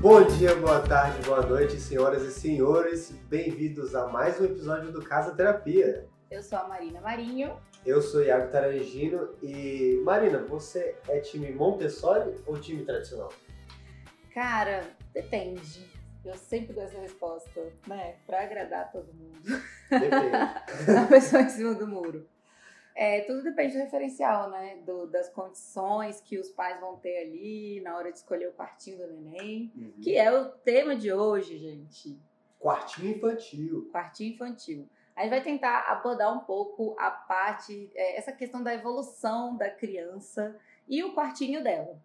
Bom dia, boa tarde, boa noite, senhoras e senhores. Bem-vindos a mais um episódio do Casa Terapia. Eu sou a Marina Marinho. Eu sou Iago Tarangino e Marina, você é time Montessori ou time tradicional? Cara, depende. Eu sempre dou essa resposta, né? Pra agradar todo mundo. Depende. a pessoa em cima do muro. É, tudo depende do referencial, né? Do, das condições que os pais vão ter ali na hora de escolher o quartinho do neném. Uhum. Que é o tema de hoje, gente. Quartinho infantil. Quartinho infantil. A gente vai tentar abordar um pouco a parte, é, essa questão da evolução da criança e o quartinho dela,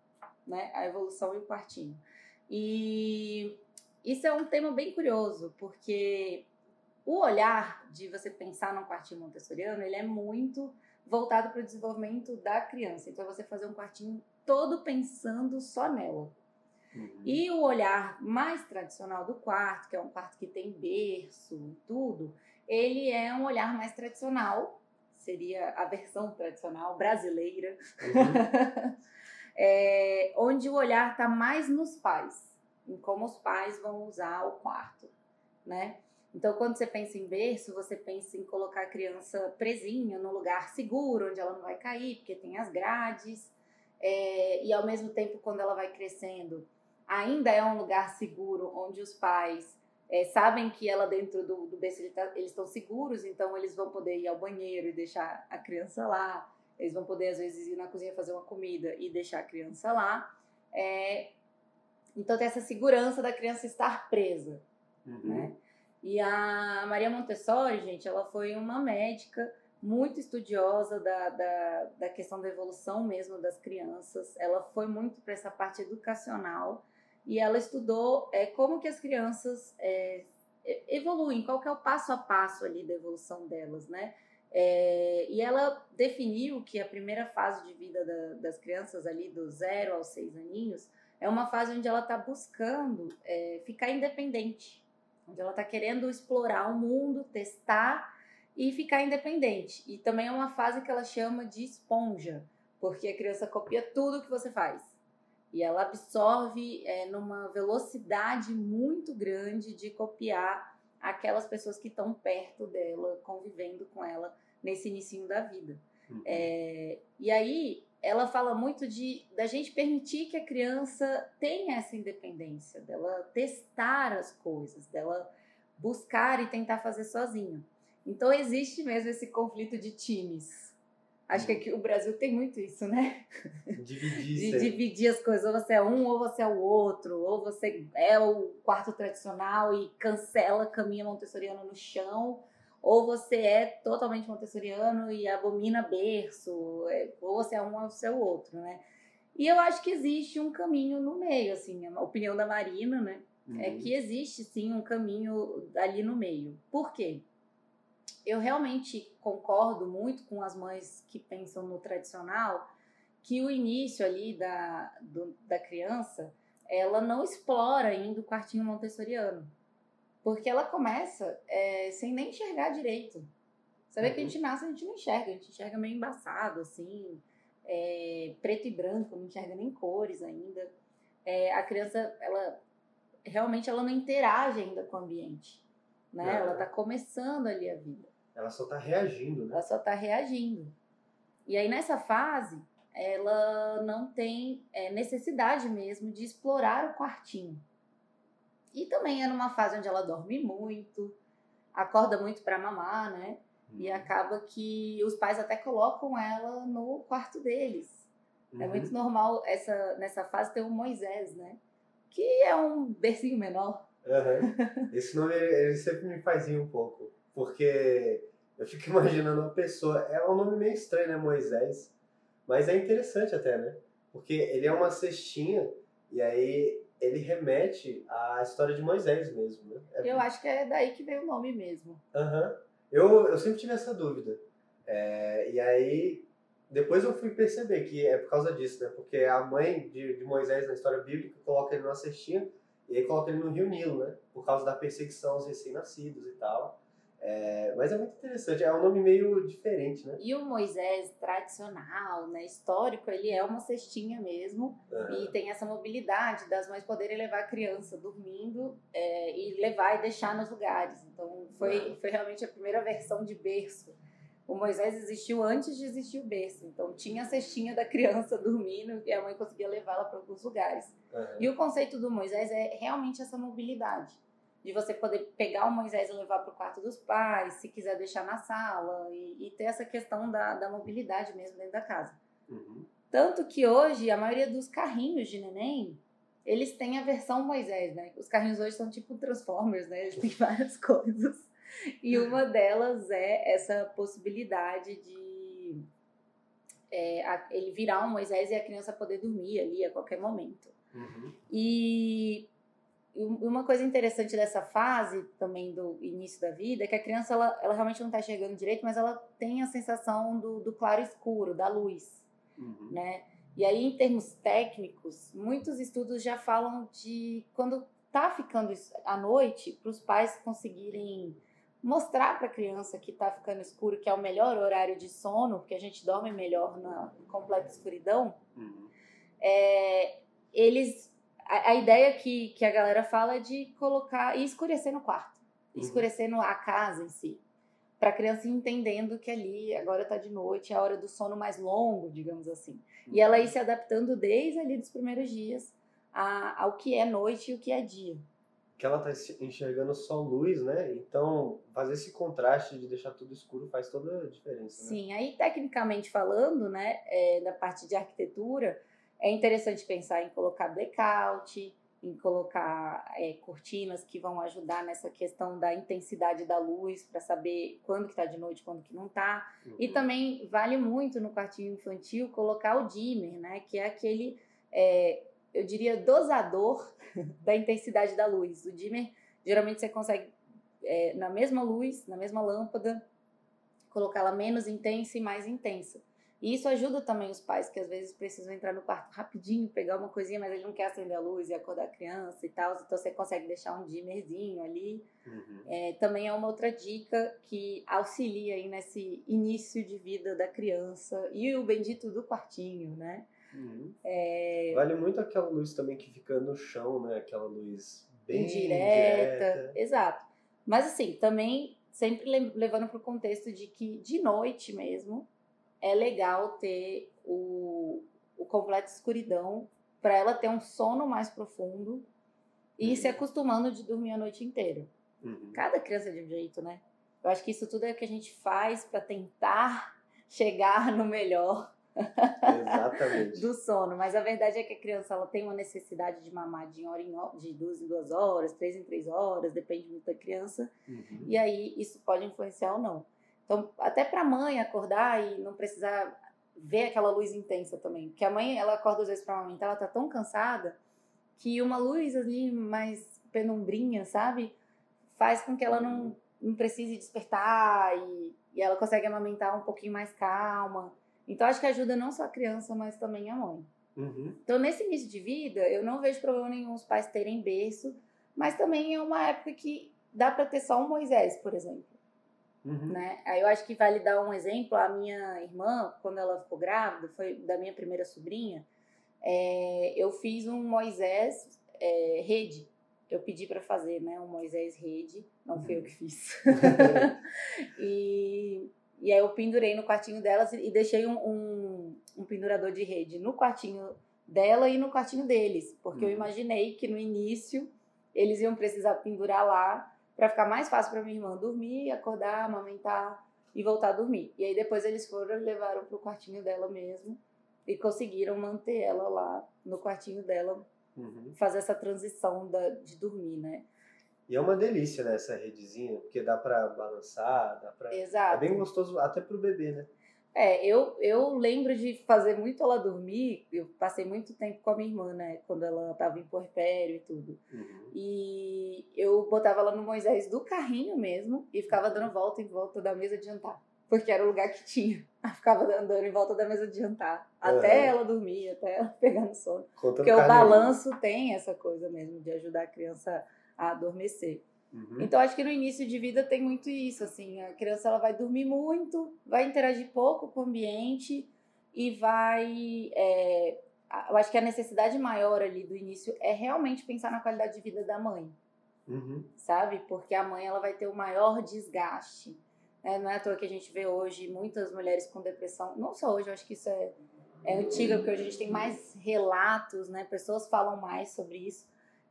né? A evolução e o quartinho. E isso é um tema bem curioso, porque o olhar de você pensar num quartinho montessoriano, ele é muito voltado para o desenvolvimento da criança. Então, é você fazer um quartinho todo pensando só nela. Uhum. E o olhar mais tradicional do quarto, que é um quarto que tem berço e tudo, ele é um olhar mais tradicional, seria a versão tradicional brasileira, Uhum. é, onde o olhar está mais nos pais, em como os pais vão usar o quarto, né? Então, quando você pensa em berço, você pensa em colocar a criança presinha num lugar seguro, onde ela não vai cair, porque tem as grades. É, e ao mesmo tempo, quando ela vai crescendo, ainda é um lugar seguro, onde os pais é, sabem que ela dentro do, do berço ele tá- eles estão seguros, então eles vão poder ir ao banheiro e deixar a criança lá. Eles vão poder, às vezes, ir na cozinha fazer uma comida e deixar a criança lá. É, então, tem essa segurança da criança estar presa Uhum. né? E a Maria Montessori, gente, ela foi uma médica muito estudiosa da, da, da questão da evolução mesmo das crianças. Ela foi muito para essa parte educacional e ela estudou é, como que as crianças é, evoluem, qual que é o passo a passo ali da evolução delas, né? É, e ela definiu que a primeira fase de vida da- das crianças ali, do zero aos seis aninhos, é uma fase onde ela está buscando é, ficar independente, onde ela está querendo explorar o mundo, testar e ficar independente. E também é uma fase que ela chama de esponja, porque a criança copia tudo que você faz. E ela absorve é, numa velocidade muito grande de copiar aquelas pessoas que estão perto dela, convivendo com ela nesse início da vida. Uhum. É, e aí ela fala muito de da gente permitir que a criança tenha essa independência, dela testar as coisas, dela buscar e tentar fazer sozinha. Então existe mesmo esse conflito de times. Acho que aqui o Brasil tem muito isso, né? Dividir De dividir as coisas, ou você é um ou você é o outro, ou você é o quarto tradicional e cancela a caminha montessoriana no chão, ou você é totalmente montessoriano e abomina berço, é, ou você é um ou você é o outro, né? E eu acho que existe um caminho no meio, assim, a opinião da Marina, né? É Uhum. que existe sim um caminho ali no meio. Por quê? Eu realmente concordo muito com as mães que pensam no tradicional, que o início ali da, do- da criança, ela não explora ainda o quartinho montessoriano. Porque ela começa é, sem nem enxergar direito. Você vê que a Uhum. gente nasce, a gente não enxerga, a gente enxerga meio embaçado, assim, é, preto e branco, não enxerga nem cores ainda. É, a criança, ela realmente ela não interage ainda com o ambiente. Né? Não. Ela está começando ali a vida. Ela só tá reagindo, né? Ela só está reagindo. E aí, nessa fase, ela não tem é, necessidade mesmo de explorar o quartinho. E também é numa fase onde ela dorme muito, acorda muito para mamar, né? E Uhum. acaba que os pais até colocam ela no quarto deles. É Uhum. muito normal essa, nessa fase ter o Moisés, né? Que é um bercinho menor. Aham. Esse nome ele, sempre me faz um pouco, porque eu fico imaginando uma pessoa. É um nome meio estranho, né, Moisés? Mas é interessante até, né? Porque ele é uma cestinha e aí ele remete à história de Moisés mesmo, né? É- Eu acho que é daí que veio o nome mesmo. Aham. Eu, eu sempre tive essa dúvida. É, e aí, depois eu fui perceber que é por causa disso, né? Porque a mãe de, de Moisés na história bíblica coloca ele numa cestinha e aí coloca ele no rio Nilo, né? Por causa da perseguição aos recém-nascidos e tal. É, mas é muito interessante, é um nome meio diferente, né? E o Moisés tradicional, né, histórico, ele é uma cestinha mesmo uhum. e tem essa mobilidade das mães poderem levar a criança dormindo é, e levar e deixar nos lugares. Então foi, uhum. foi realmente a primeira versão de berço. O Moisés existiu antes de existir o berço, então tinha a cestinha da criança dormindo e a mãe conseguia levá-la para alguns lugares. Uhum. E o conceito do Moisés é realmente essa mobilidade de você poder pegar o Moisés e levar para o quarto dos pais, se quiser deixar na sala, e, e ter essa questão da, da, mobilidade mesmo dentro da casa. Uhum. Tanto que hoje, a maioria dos carrinhos de neném, eles têm a versão Moisés, né? Os carrinhos hoje são tipo Transformers, né? Eles têm várias coisas. E uma delas é essa possibilidade de é, a, ele virar um Moisés e a criança poder dormir ali a qualquer momento. Uhum. E uma coisa interessante dessa fase também do início da vida é que a criança ela, ela realmente não está enxergando direito, mas ela tem a sensação do, do claro escuro, da luz, uhum. né? E aí, em termos técnicos, muitos estudos já falam de quando está ficando à noite, para os pais conseguirem mostrar para a criança que está ficando escuro, que é o melhor horário de sono, porque a gente dorme melhor na completa escuridão, uhum. é, eles a, a, ideia que, que a galera fala é de colocar e escurecer no quarto, uhum. escurecer no, a casa em si. Para a criança entendendo que ali agora está de noite, é a hora do sono mais longo, digamos assim. Uhum. E ela ir se adaptando desde ali dos primeiros dias a, ao que é noite e o que é dia. Que ela está enxergando só luz, né? Então, fazer esse contraste de deixar tudo escuro faz toda a diferença. Né? Sim, aí tecnicamente falando, né, é, da parte de arquitetura, é interessante pensar em colocar blackout, em colocar é, cortinas que vão ajudar nessa questão da intensidade da luz para saber quando que está de noite, quando que não está. Uhum. E também vale muito no quartinho infantil colocar o dimmer, né? Que é aquele, é, eu diria, dosador da intensidade da luz. O dimmer, geralmente você consegue é, na mesma luz, na mesma lâmpada, colocá-la menos intensa e mais intensa. E isso ajuda também os pais que às vezes precisam entrar no quarto rapidinho, pegar uma coisinha, mas ele não quer acender a luz e acordar a criança e tal. Então você consegue deixar um dimmerzinho ali. Uhum. É, também é uma outra dica que auxilia aí nesse início de vida da criança e o bendito do quartinho, né? Uhum. É... Vale muito aquela luz também que fica no chão, né? Aquela luz bem indireta. indireta. Exato. Mas assim, também sempre levando para o contexto de que de noite mesmo é legal ter o, o completo escuridão para ela ter um sono mais profundo e uhum. se acostumando de dormir a noite inteira. Uhum. Cada criança é de um jeito, né? Eu acho que isso tudo é o que a gente faz para tentar chegar no melhor do sono. Mas a verdade é que a criança ela tem uma necessidade de mamar de hora em hora, de duas em duas horas, três em três horas, depende muito da criança. Uhum. E aí isso pode influenciar ou não. Então, até para a mãe acordar e não precisar ver aquela luz intensa também. Porque a mãe, ela acorda às vezes para amamentar, ela tá tão cansada que uma luz ali mais penumbrinha, sabe? Faz com que ela não, não precise despertar e, e ela consegue amamentar um pouquinho mais calma. Então, acho que ajuda não só a criança, mas também a mãe. Uhum. Então, nesse início de vida, eu não vejo problema nenhum os pais terem berço, mas também é uma época que dá para ter só um Moisés, por exemplo. Uhum. Né? Aí eu acho que vale dar um exemplo. A minha irmã, quando ela ficou grávida, foi da minha primeira sobrinha, é, eu fiz um Moisés é, rede. Eu pedi para fazer, né? Um Moisés rede. Não fui eu que fiz. e, e aí eu pendurei no quartinho delas e deixei um, um, um pendurador de rede no quartinho dela e no quartinho deles. Porque uhum. eu imaginei que no início eles iam precisar pendurar lá para ficar mais fácil para minha irmã dormir, acordar, amamentar e voltar a dormir. E aí depois eles foram e levaram pro quartinho dela mesmo e conseguiram manter ela lá no quartinho dela, uhum. fazer essa transição da, de dormir, né? E é uma delícia, né, essa redezinha, porque dá para balançar, dá para Exato. É bem gostoso até pro bebê, né? É, eu, eu lembro de fazer muito ela dormir. Eu passei muito tempo com a minha irmã, né? Quando ela tava em puerpério e tudo. Uhum. E eu botava ela no Moisés do carrinho mesmo e ficava dando volta em volta da mesa de jantar. Porque era o lugar que tinha. Ela ficava andando em volta da mesa de jantar. Até uhum. ela dormir, até ela pegar no sono. Conta Porque o balanço tem essa coisa mesmo de ajudar a criança a adormecer. Uhum. Então acho que no início de vida tem muito isso, assim, a criança ela vai dormir muito, vai interagir pouco com o ambiente e vai, é, eu acho que a necessidade maior ali do início é realmente pensar na qualidade de vida da mãe, uhum. sabe? Porque a mãe ela vai ter o maior desgaste. Né? Não é à toa que a gente vê hoje muitas mulheres com depressão, não só hoje, eu acho que isso é, é antiga, porque hoje a gente tem mais relatos, né? Pessoas falam mais sobre isso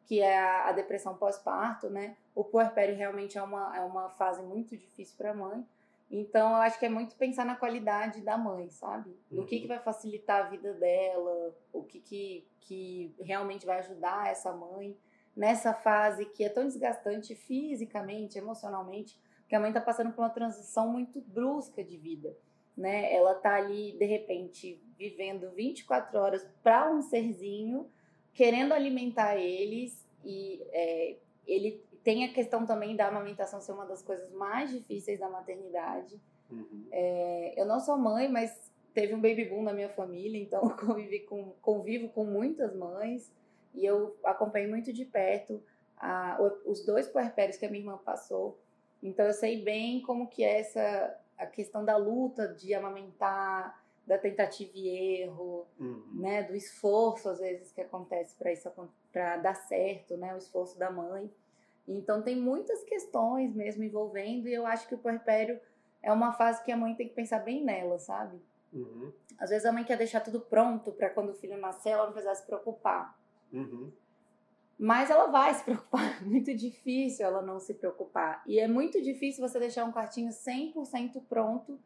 que é a, a depressão pós-parto, né? O puerpério realmente é uma, é uma fase muito difícil para a mãe. Então, eu acho que é muito pensar na qualidade da mãe, sabe? Do uhum. que, que vai facilitar a vida dela, o que, que, que realmente vai ajudar essa mãe nessa fase que é tão desgastante fisicamente, emocionalmente, que a mãe está passando por uma transição muito brusca de vida, né? Ela tá ali, de repente, vivendo 24 horas para um serzinho querendo alimentar eles e é, ele tem a questão também da amamentação ser uma das coisas mais difíceis da maternidade. Uhum. É, eu não sou mãe, mas teve um baby boom na minha família, então eu convivi com, convivo com muitas mães e eu acompanhei muito de perto a, os dois puerpérios que a minha irmã passou. Então eu sei bem como que é essa a questão da luta de amamentar, da tentativa e erro, uhum. né, do esforço às vezes que acontece para isso para dar certo, né, o esforço da mãe. Então tem muitas questões mesmo envolvendo e eu acho que o puerpério é uma fase que a mãe tem que pensar bem nela, sabe? Uhum. Às vezes a mãe quer deixar tudo pronto para quando o filho nascer ela não precisar se preocupar. Uhum. Mas ela vai se preocupar. É muito difícil ela não se preocupar. E é muito difícil você deixar um quartinho 100% pronto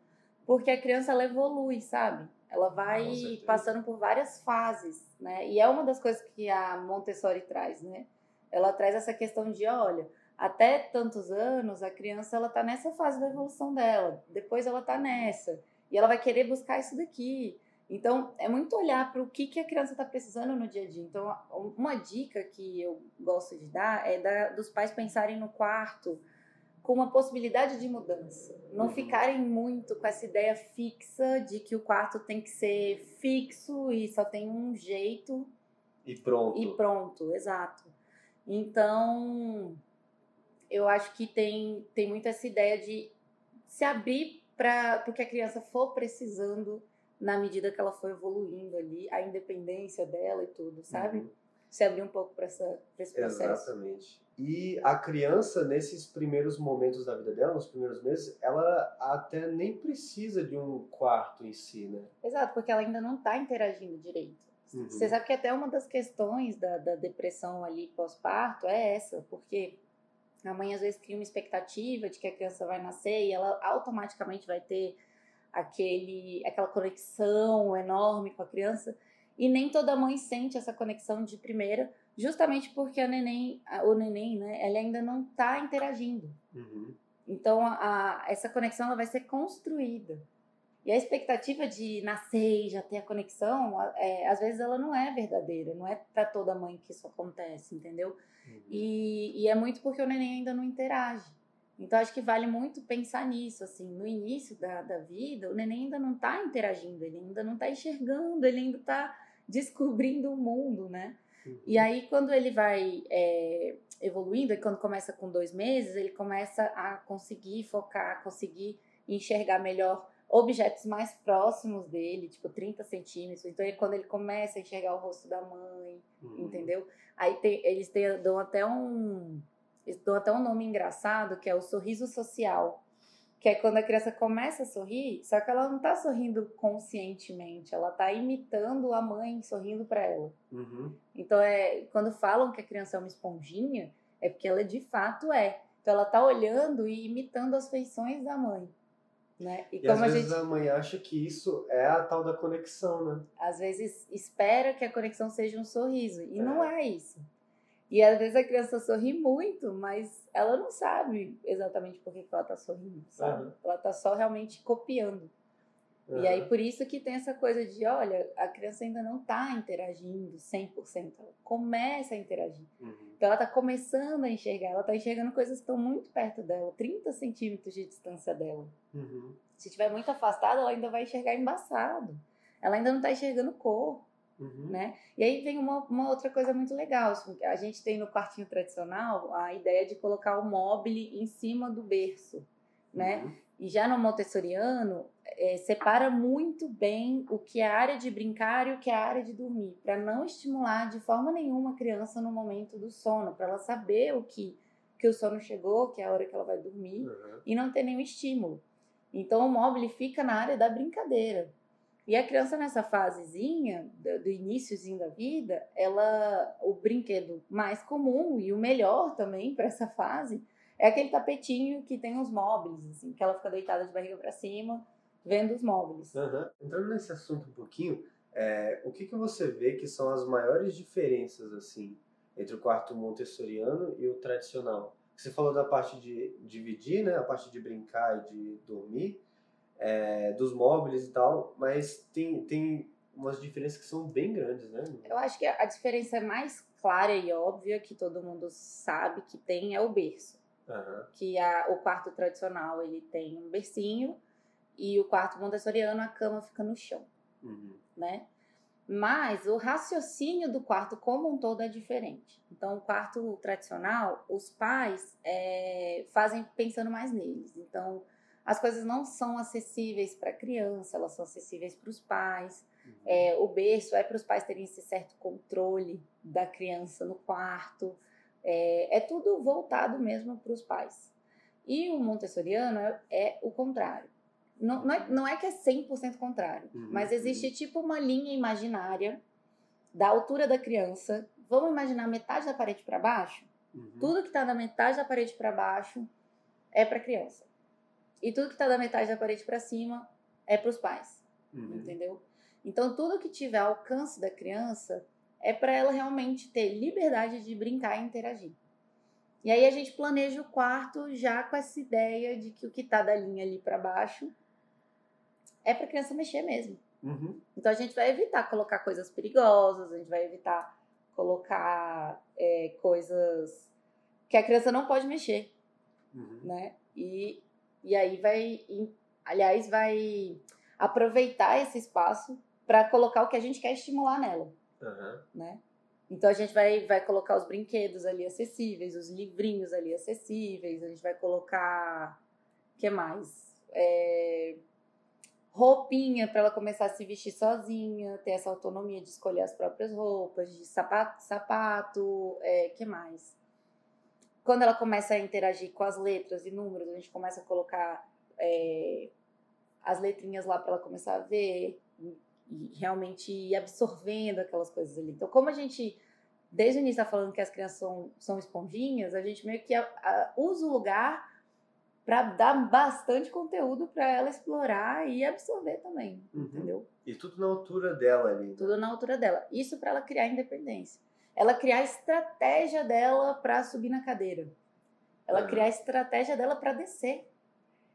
porque a criança ela evolui, sabe? Ela vai passando por várias fases, né? E é uma das coisas que a Montessori traz, né? Ela traz essa questão de, olha, até tantos anos a criança ela tá nessa fase da evolução dela, depois ela tá nessa e ela vai querer buscar isso daqui. Então, é muito olhar para o que, que a criança está precisando no dia a dia. Então, uma dica que eu gosto de dar é da, dos pais pensarem no quarto com uma possibilidade de mudança. Não uhum. ficarem muito com essa ideia fixa de que o quarto tem que ser fixo e só tem um jeito. E pronto. E pronto, exato. Então, eu acho que tem, tem muito essa ideia de se abrir para o que a criança for precisando na medida que ela for evoluindo ali, a independência dela e tudo, sabe? Uhum se abrir um pouco para esse processo. Exatamente. E a criança, nesses primeiros momentos da vida dela, nos primeiros meses, ela até nem precisa de um quarto em si, né? Exato, porque ela ainda não está interagindo direito. Uhum. Você sabe que até uma das questões da, da depressão ali pós-parto é essa, porque a mãe às vezes cria uma expectativa de que a criança vai nascer e ela automaticamente vai ter aquele, aquela conexão enorme com a criança e nem toda mãe sente essa conexão de primeira, justamente porque a neném, o neném, né, ela ainda não está interagindo. Uhum. Então, a, a, essa conexão ela vai ser construída. E a expectativa de nascer e já ter a conexão, é, às vezes ela não é verdadeira, não é para toda mãe que isso acontece, entendeu? Uhum. E, e é muito porque o neném ainda não interage. Então, acho que vale muito pensar nisso, assim, no início da, da vida, o neném ainda não está interagindo, ele ainda não está enxergando, ele ainda está descobrindo o mundo, né? Uhum. E aí, quando ele vai é, evoluindo, e quando começa com dois meses, ele começa a conseguir focar, conseguir enxergar melhor objetos mais próximos dele, tipo 30 centímetros. Então, ele, quando ele começa a enxergar o rosto da mãe, uhum. entendeu? Aí tem, eles têm, dão até um. Eles dão até um nome engraçado que é o sorriso social que é quando a criança começa a sorrir, só que ela não está sorrindo conscientemente, ela está imitando a mãe sorrindo para ela. Uhum. Então, é quando falam que a criança é uma esponjinha, é porque ela de fato é. Então, ela está olhando e imitando as feições da mãe. Né? E, e como às a vezes gente... a mãe acha que isso é a tal da conexão, né? Às vezes espera que a conexão seja um sorriso, e é. não é isso. E às vezes a criança sorri muito, mas ela não sabe exatamente por que ela está sorrindo, sabe? Uhum. Ela está só realmente copiando. Uhum. E aí por isso que tem essa coisa de, olha, a criança ainda não está interagindo 100%, ela começa a interagir. Uhum. Então ela está começando a enxergar, ela está enxergando coisas que estão muito perto dela, 30 centímetros de distância dela. Uhum. Se estiver muito afastada, ela ainda vai enxergar embaçado. Ela ainda não está enxergando cor. Uhum. Né? E aí vem uma, uma outra coisa muito legal. A gente tem no quartinho tradicional a ideia de colocar o mobile em cima do berço. Né? Uhum. E já no montessoriano, é, separa muito bem o que é a área de brincar e o que é a área de dormir, para não estimular de forma nenhuma a criança no momento do sono, para ela saber o que, que o sono chegou, que é a hora que ela vai dormir, uhum. e não ter nenhum estímulo. Então o móvel fica na área da brincadeira. E a criança nessa fasezinha, do, iníciozinho da vida, ela o brinquedo mais comum e o melhor também para essa fase é aquele tapetinho que tem os móveis, assim, que ela fica deitada de barriga para cima, vendo os móveis. Uhum. Entrando nesse assunto um pouquinho, é, o que, que você vê que são as maiores diferenças, assim, entre o quarto montessoriano e o tradicional? Você falou da parte de dividir, né, a parte de brincar e de dormir, é, dos móveis e tal, mas tem, tem umas diferenças que são bem grandes, né? Eu acho que a diferença mais clara e óbvia que todo mundo sabe que tem é o berço. Uhum. Que a, o quarto tradicional ele tem um bercinho e o quarto montessoriano a cama fica no chão, uhum. né? Mas o raciocínio do quarto como um todo é diferente. Então, o quarto tradicional, os pais é, fazem pensando mais neles. Então, as coisas não são acessíveis para a criança, elas são acessíveis para os pais. Uhum. É, o berço é para os pais terem esse certo controle da criança no quarto. É, é tudo voltado mesmo para os pais. E o montessoriano é, é o contrário. Não, não, é, não é que é 100% contrário, uhum, mas existe uhum. tipo uma linha imaginária da altura da criança. Vamos imaginar metade da parede para baixo? Uhum. Tudo que está da metade da parede para baixo é para criança. E tudo que está da metade da parede para cima é para os pais. Uhum. Entendeu? Então, tudo que tiver alcance da criança é para ela realmente ter liberdade de brincar e interagir. E aí a gente planeja o quarto já com essa ideia de que o que está da linha ali para baixo é para a criança mexer mesmo. Uhum. Então a gente vai evitar colocar coisas perigosas, a gente vai evitar colocar é, coisas que a criança não pode mexer, uhum. né? E, e aí vai, aliás, vai aproveitar esse espaço para colocar o que a gente quer estimular nela. Uhum. Né? Então a gente vai, vai colocar os brinquedos ali acessíveis, os livrinhos ali acessíveis, a gente vai colocar. Que mais? É, roupinha para ela começar a se vestir sozinha, ter essa autonomia de escolher as próprias roupas, de sapato, sapato, é, que mais? Quando ela começa a interagir com as letras e números, a gente começa a colocar é, as letrinhas lá para ela começar a ver e realmente ir absorvendo aquelas coisas ali. Então, como a gente, desde o início, está falando que as crianças são, são esponjinhas, a gente meio que a, a, usa o lugar para dar bastante conteúdo para ela explorar e absorver também, uhum. entendeu? E tudo na altura dela ali. Né? Tudo na altura dela. Isso para ela criar independência. Ela criar a estratégia dela para subir na cadeira. Ela uhum. criar a estratégia dela para descer.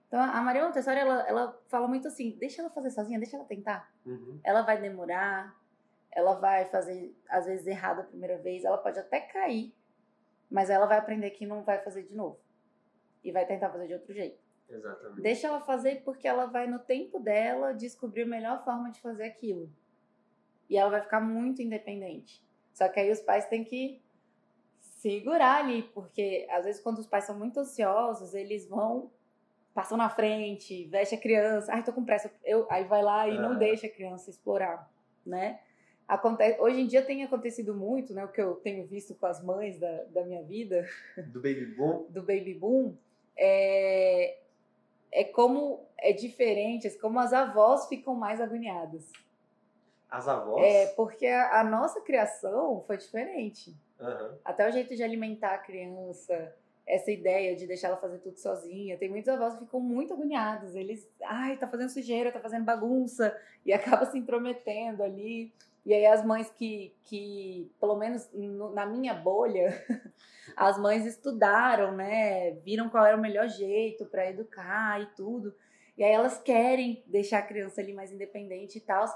Então, a Maria Montessori, ela, ela fala muito assim, deixa ela fazer sozinha, deixa ela tentar. Uhum. Ela vai demorar, ela vai fazer, às vezes, errado a primeira vez, ela pode até cair, mas ela vai aprender que não vai fazer de novo. E vai tentar fazer de outro jeito. Exatamente. Deixa ela fazer porque ela vai, no tempo dela, descobrir a melhor forma de fazer aquilo. E ela vai ficar muito independente. Só que aí os pais têm que segurar ali, porque às vezes quando os pais são muito ansiosos, eles vão passam na frente, veste a criança, ai, tô com pressa, eu, aí vai lá e não deixa a criança explorar, né? Acontece, hoje em dia tem acontecido muito, né? O que eu tenho visto com as mães da, da minha vida. Do baby boom. do baby boom. É, é como é diferente, é como as avós ficam mais agoniadas. As avós? É, porque a, a nossa criação foi diferente. Uhum. Até o jeito de alimentar a criança, essa ideia de deixar ela fazer tudo sozinha. Tem muitos avós que ficam muito agoniados. Eles, ai, tá fazendo sujeira, tá fazendo bagunça, e acaba se intrometendo ali. E aí as mães que, que pelo menos no, na minha bolha, as mães estudaram, né? Viram qual era o melhor jeito para educar e tudo. E aí elas querem deixar a criança ali mais independente e tal.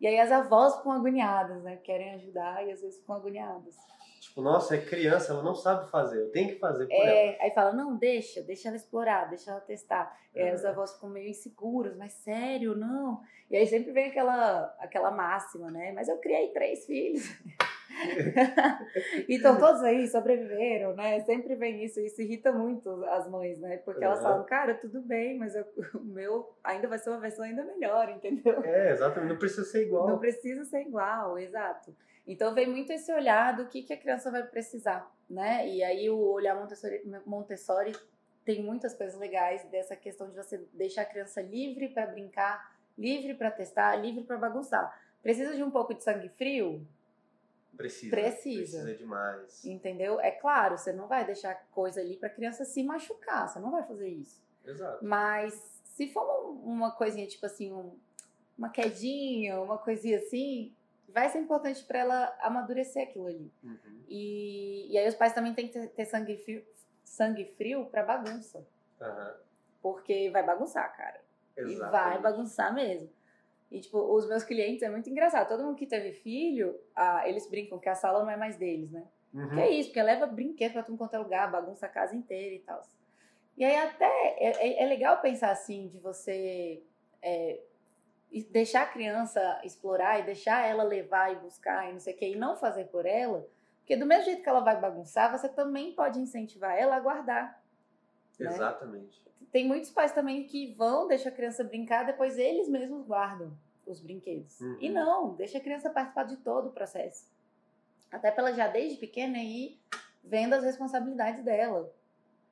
E aí as avós ficam agoniadas, né? Querem ajudar e às vezes ficam agoniadas. Tipo, nossa, é criança, ela não sabe fazer, eu tenho que fazer por É, ela. aí fala, não, deixa, deixa ela explorar, deixa ela testar. E aí É. os avós ficam meio inseguros, mas sério, não. E aí sempre vem aquela, aquela máxima, né? Mas eu criei três filhos. e estão todos aí, sobreviveram, né? Sempre vem isso, isso irrita muito as mães, né? Porque elas Uhum. falam, cara, tudo bem, mas eu- o meu ainda vai ser uma versão ainda melhor, entendeu? É, exatamente, não precisa ser igual. Não precisa ser igual, exato. Então vem muito esse olhar do que, que a criança vai precisar, né? E aí o olhar Montessori, Montessori tem muitas coisas legais dessa questão de você deixar a criança livre para brincar, livre para testar, livre para bagunçar. Precisa de um pouco de sangue frio? Precisa. Precisa. Precisa demais. Entendeu? É claro, você não vai deixar coisa ali para criança se machucar, você não vai fazer isso. Exato. Mas se for um- uma coisinha, tipo assim, um- uma quedinha, uma coisinha assim, vai ser importante para ela amadurecer aquilo ali. Uhum. E, e aí os pais também têm que ter, ter sangue frio, sangue frio para bagunça. Aham. Porque vai bagunçar, cara. E vai Exatamente. bagunçar mesmo. E, tipo, os meus clientes é muito engraçado. Todo mundo que teve filho, ah, eles brincam que a sala não é mais deles, né? Uhum. Que é isso, porque leva brinquedo pra tudo quanto é lugar, bagunça a casa inteira e tal. E aí até é, é- é legal pensar assim, de você é, deixar a criança explorar e deixar ela levar e buscar e não sei o que, e não fazer por ela, porque do mesmo jeito que ela vai bagunçar, você também pode incentivar ela a guardar. né? Exatamente. Tem muitos pais também que vão, deixa a criança brincar, depois eles mesmos guardam os brinquedos. Uhum. E não, deixa a criança participar de todo o processo. Até pra ela já desde pequena ir vendo as responsabilidades dela.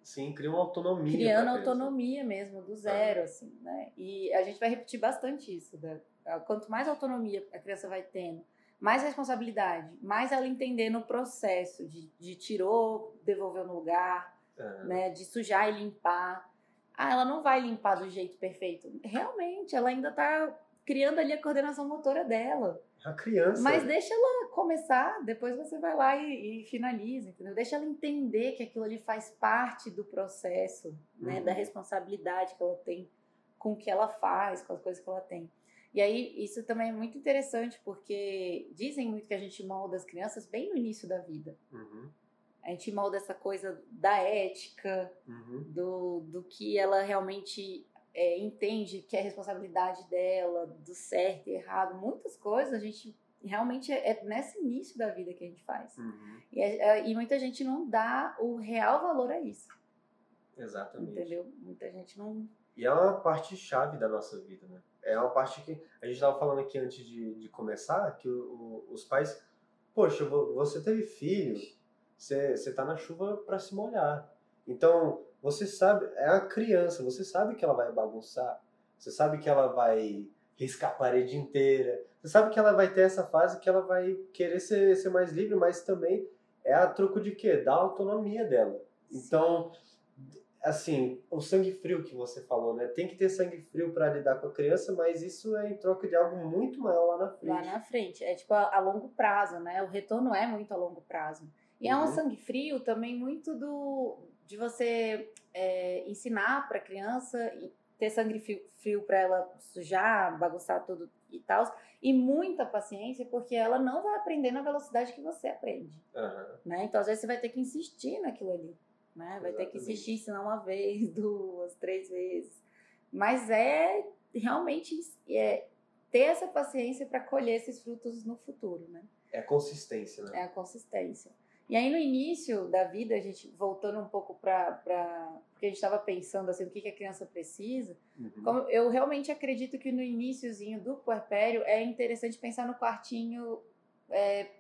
Sim, cria uma autonomia. criando autonomia mesmo, do zero, assim, né? E a gente vai repetir bastante isso. Né? Quanto mais autonomia a criança vai tendo, mais responsabilidade, mais ela entendendo o processo de, de tirou, devolveu no lugar, Aham. né? De sujar e limpar. Ah, ela não vai limpar do jeito perfeito. Realmente, ela ainda tá criando ali a coordenação motora dela. A criança. Mas deixa ela começar, depois você vai lá e, e finaliza, entendeu? Deixa ela entender que aquilo ali faz parte do processo, né? Uhum. Da responsabilidade que ela tem com o que ela faz, com as coisas que ela tem. E aí, isso também é muito interessante, porque dizem muito que a gente molda as crianças bem no início da vida. Uhum. A gente molda essa coisa da ética, Uhum. do, do que ela realmente é, entende que é responsabilidade dela, do certo e errado. Muitas coisas a gente realmente é, é nesse início da vida que a gente faz. Uhum. E, é- é- e muita gente não dá o real valor a isso, Exatamente. entendeu? Muita gente não. E é uma parte chave da nossa vida, né? É uma parte que a gente estava falando aqui antes de, de começar, que o- o- os pais, poxa, vo- você teve filho, você, você tá na chuva para se molhar. Então, você sabe, é a criança, você sabe que ela vai bagunçar, você sabe que ela vai riscar a parede inteira, você sabe que ela vai ter essa fase que ela vai querer ser, ser mais livre, mas também é a troco de quê? Da autonomia dela. Então, assim, o sangue frio que você falou, né? Tem que ter sangue frio para lidar com a criança, mas isso é em troca de algo muito maior lá na frente. Lá na frente. É tipo a, a longo prazo, né? O retorno é muito a longo prazo. E é um Uhum. sangue frio também muito do de você é, ensinar para a criança e ter sangue frio, para ela sujar, bagunçar tudo e tal, e muita paciência porque ela não vai aprender na velocidade que você aprende, Aham. né? Então às vezes você vai ter que insistir naquilo ali, né? Vai ter que Exatamente. insistir, ensinar uma vez, duas, três vezes. Mas é realmente é, ter essa paciência para colher esses frutos no futuro, né? É a consistência, né? É a consistência. E aí no início da vida, a gente voltando um pouco para porque a gente estava pensando assim, o que, que a criança precisa. Uhum. Como eu realmente acredito que no iníciozinho do puerpério é interessante pensar no quartinho é,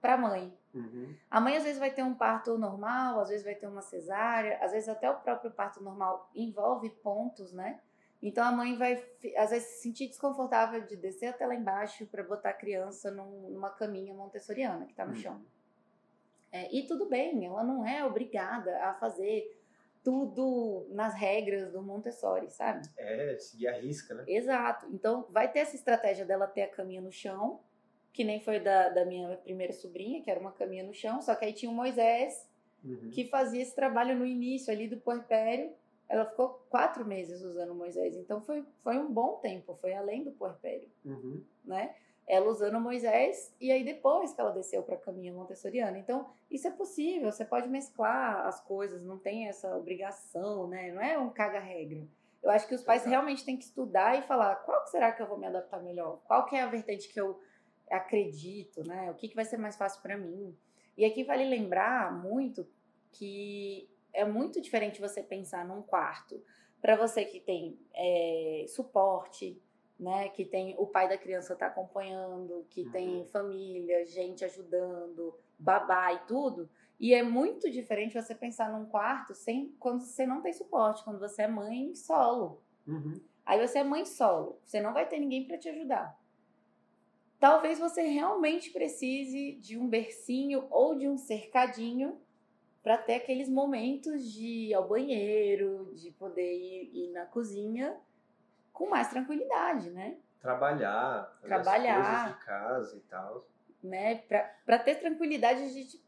para a mãe. Uhum. A mãe às vezes vai ter um parto normal, às vezes vai ter uma cesárea, às vezes até o próprio parto normal envolve pontos, né? Então a mãe vai às vezes se sentir desconfortável de descer até lá embaixo para botar a criança num- numa caminha montessoriana que está no Uhum. chão. É, e tudo bem, ela não é obrigada a fazer tudo nas regras do Montessori, sabe? É, seguir a risca, né? Exato. Então, vai ter essa estratégia dela ter a caminha no chão, que nem foi da, da minha primeira sobrinha, que era uma caminha no chão, só que aí tinha o Moisés, Uhum. que fazia esse trabalho no início ali do puerpério. Ela ficou quatro meses usando o Moisés, então foi, foi um bom tempo, foi além do puerpério Uhum. né? Ela usando Moisés e aí depois que ela desceu para a caminha montessoriana. Então, isso é possível, você pode mesclar as coisas, não tem essa obrigação, né? Não é um caga-regra. Eu acho que os pais realmente têm que estudar e falar qual será que eu vou me adaptar melhor? Qual que é a vertente que eu acredito, né? O que, que vai ser mais fácil para mim? E aqui vale lembrar muito que é muito diferente você pensar num quarto para você que tem é, suporte, né? Que tem o pai da criança tá acompanhando, que uhum. tem família, gente ajudando, babá e tudo. E é muito diferente você pensar num quarto sem quando você não tem suporte, quando você é mãe solo. Uhum. Aí você é mãe solo, você não vai ter ninguém para te ajudar. Talvez você realmente precise de um bercinho ou de um cercadinho para ter aqueles momentos de ir ao banheiro, de poder ir, ir na cozinha com mais tranquilidade, né? Trabalhar, trabalhar, coisas de casa e tal. Né? Para ter tranquilidade de tipo,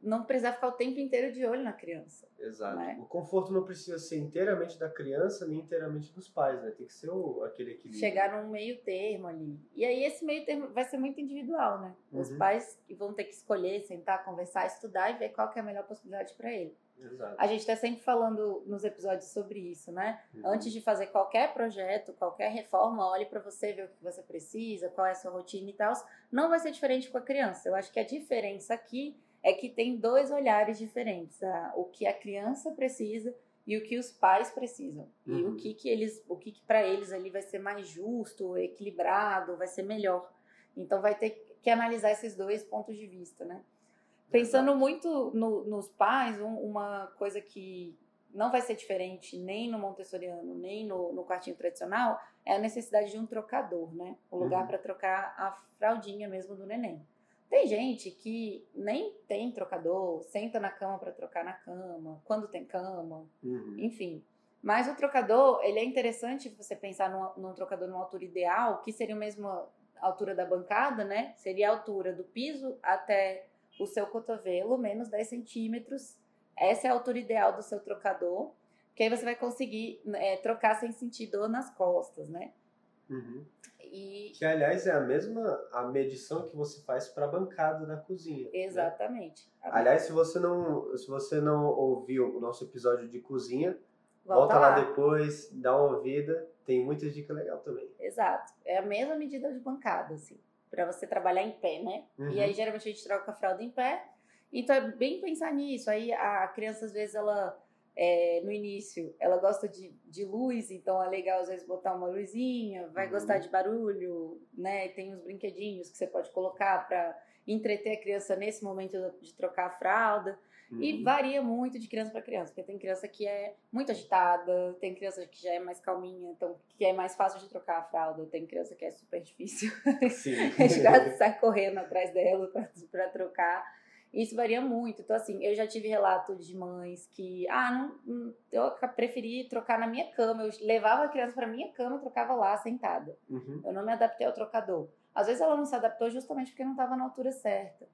não precisar ficar o tempo inteiro de olho na criança. Exato. Né? O conforto não precisa ser inteiramente da criança nem inteiramente dos pais, né? Tem que ser o, aquele equilíbrio. Chegar num meio termo ali. E aí esse meio termo vai ser muito individual, né? Os uhum. pais vão ter que escolher, sentar, conversar, estudar e ver qual que é a melhor possibilidade para ele. Exato. A gente está sempre falando nos episódios sobre isso, né? Uhum. Antes de fazer qualquer projeto, qualquer reforma, olhe para você ver o que você precisa, qual é a sua rotina e tal. Não vai ser diferente com a criança. Eu acho que a diferença aqui é que tem dois olhares diferentes, a, o que a criança precisa e o que os pais precisam uhum. e o uhum. que que eles, o que, que para eles ali vai ser mais justo, equilibrado, vai ser melhor. Então vai ter que analisar esses dois pontos de vista, né? Pensando muito no, nos pais, um, uma coisa que não vai ser diferente nem no montessoriano, nem no, no quartinho tradicional, é a necessidade de um trocador, né? O lugar uhum. para trocar a fraldinha mesmo do neném. Tem gente que nem tem trocador, senta na cama para trocar na cama, quando tem cama, uhum. enfim. Mas o trocador, ele é interessante você pensar num, num trocador numa altura ideal, que seria a mesma altura da bancada, né? Seria a altura do piso até o seu cotovelo, menos 10 centímetros. Essa é a altura ideal do seu trocador, que aí você vai conseguir é, trocar sem sentir dor nas costas, né? Uhum. E... Que, aliás, é a mesma a medição que você faz para a bancada da cozinha. Né? Exatamente. Né? Aliás, se você, não, se você não ouviu o nosso episódio de cozinha, volta, volta lá. lá. depois, dá uma ouvida. Tem muita dica legal também. Exato. É a mesma medida de bancada, assim, para você trabalhar em pé, né? Uhum. E aí, geralmente, a gente troca a fralda em pé. Então, é bem pensar nisso. Aí, a criança, às vezes, ela é, no início, ela gosta de, de luz, então é legal às vezes botar uma luzinha, vai uhum. gostar de barulho, né? Tem uns brinquedinhos que você pode colocar para entreter a criança nesse momento de trocar a fralda. Uhum. E varia muito de criança para criança, porque tem criança que é muito agitada, tem criança que já é mais calminha, então que é mais fácil de trocar a fralda, tem criança que é super difícil. Sim. a gente sai correndo atrás dela para trocar. Isso varia muito. Então, assim, eu já tive relatos de mães que, ah, não, eu preferi trocar na minha cama. Eu levava a criança para minha cama e trocava lá, sentada. Uhum. Eu não me adaptei ao trocador. Às vezes ela não se adaptou justamente porque não estava na altura certa.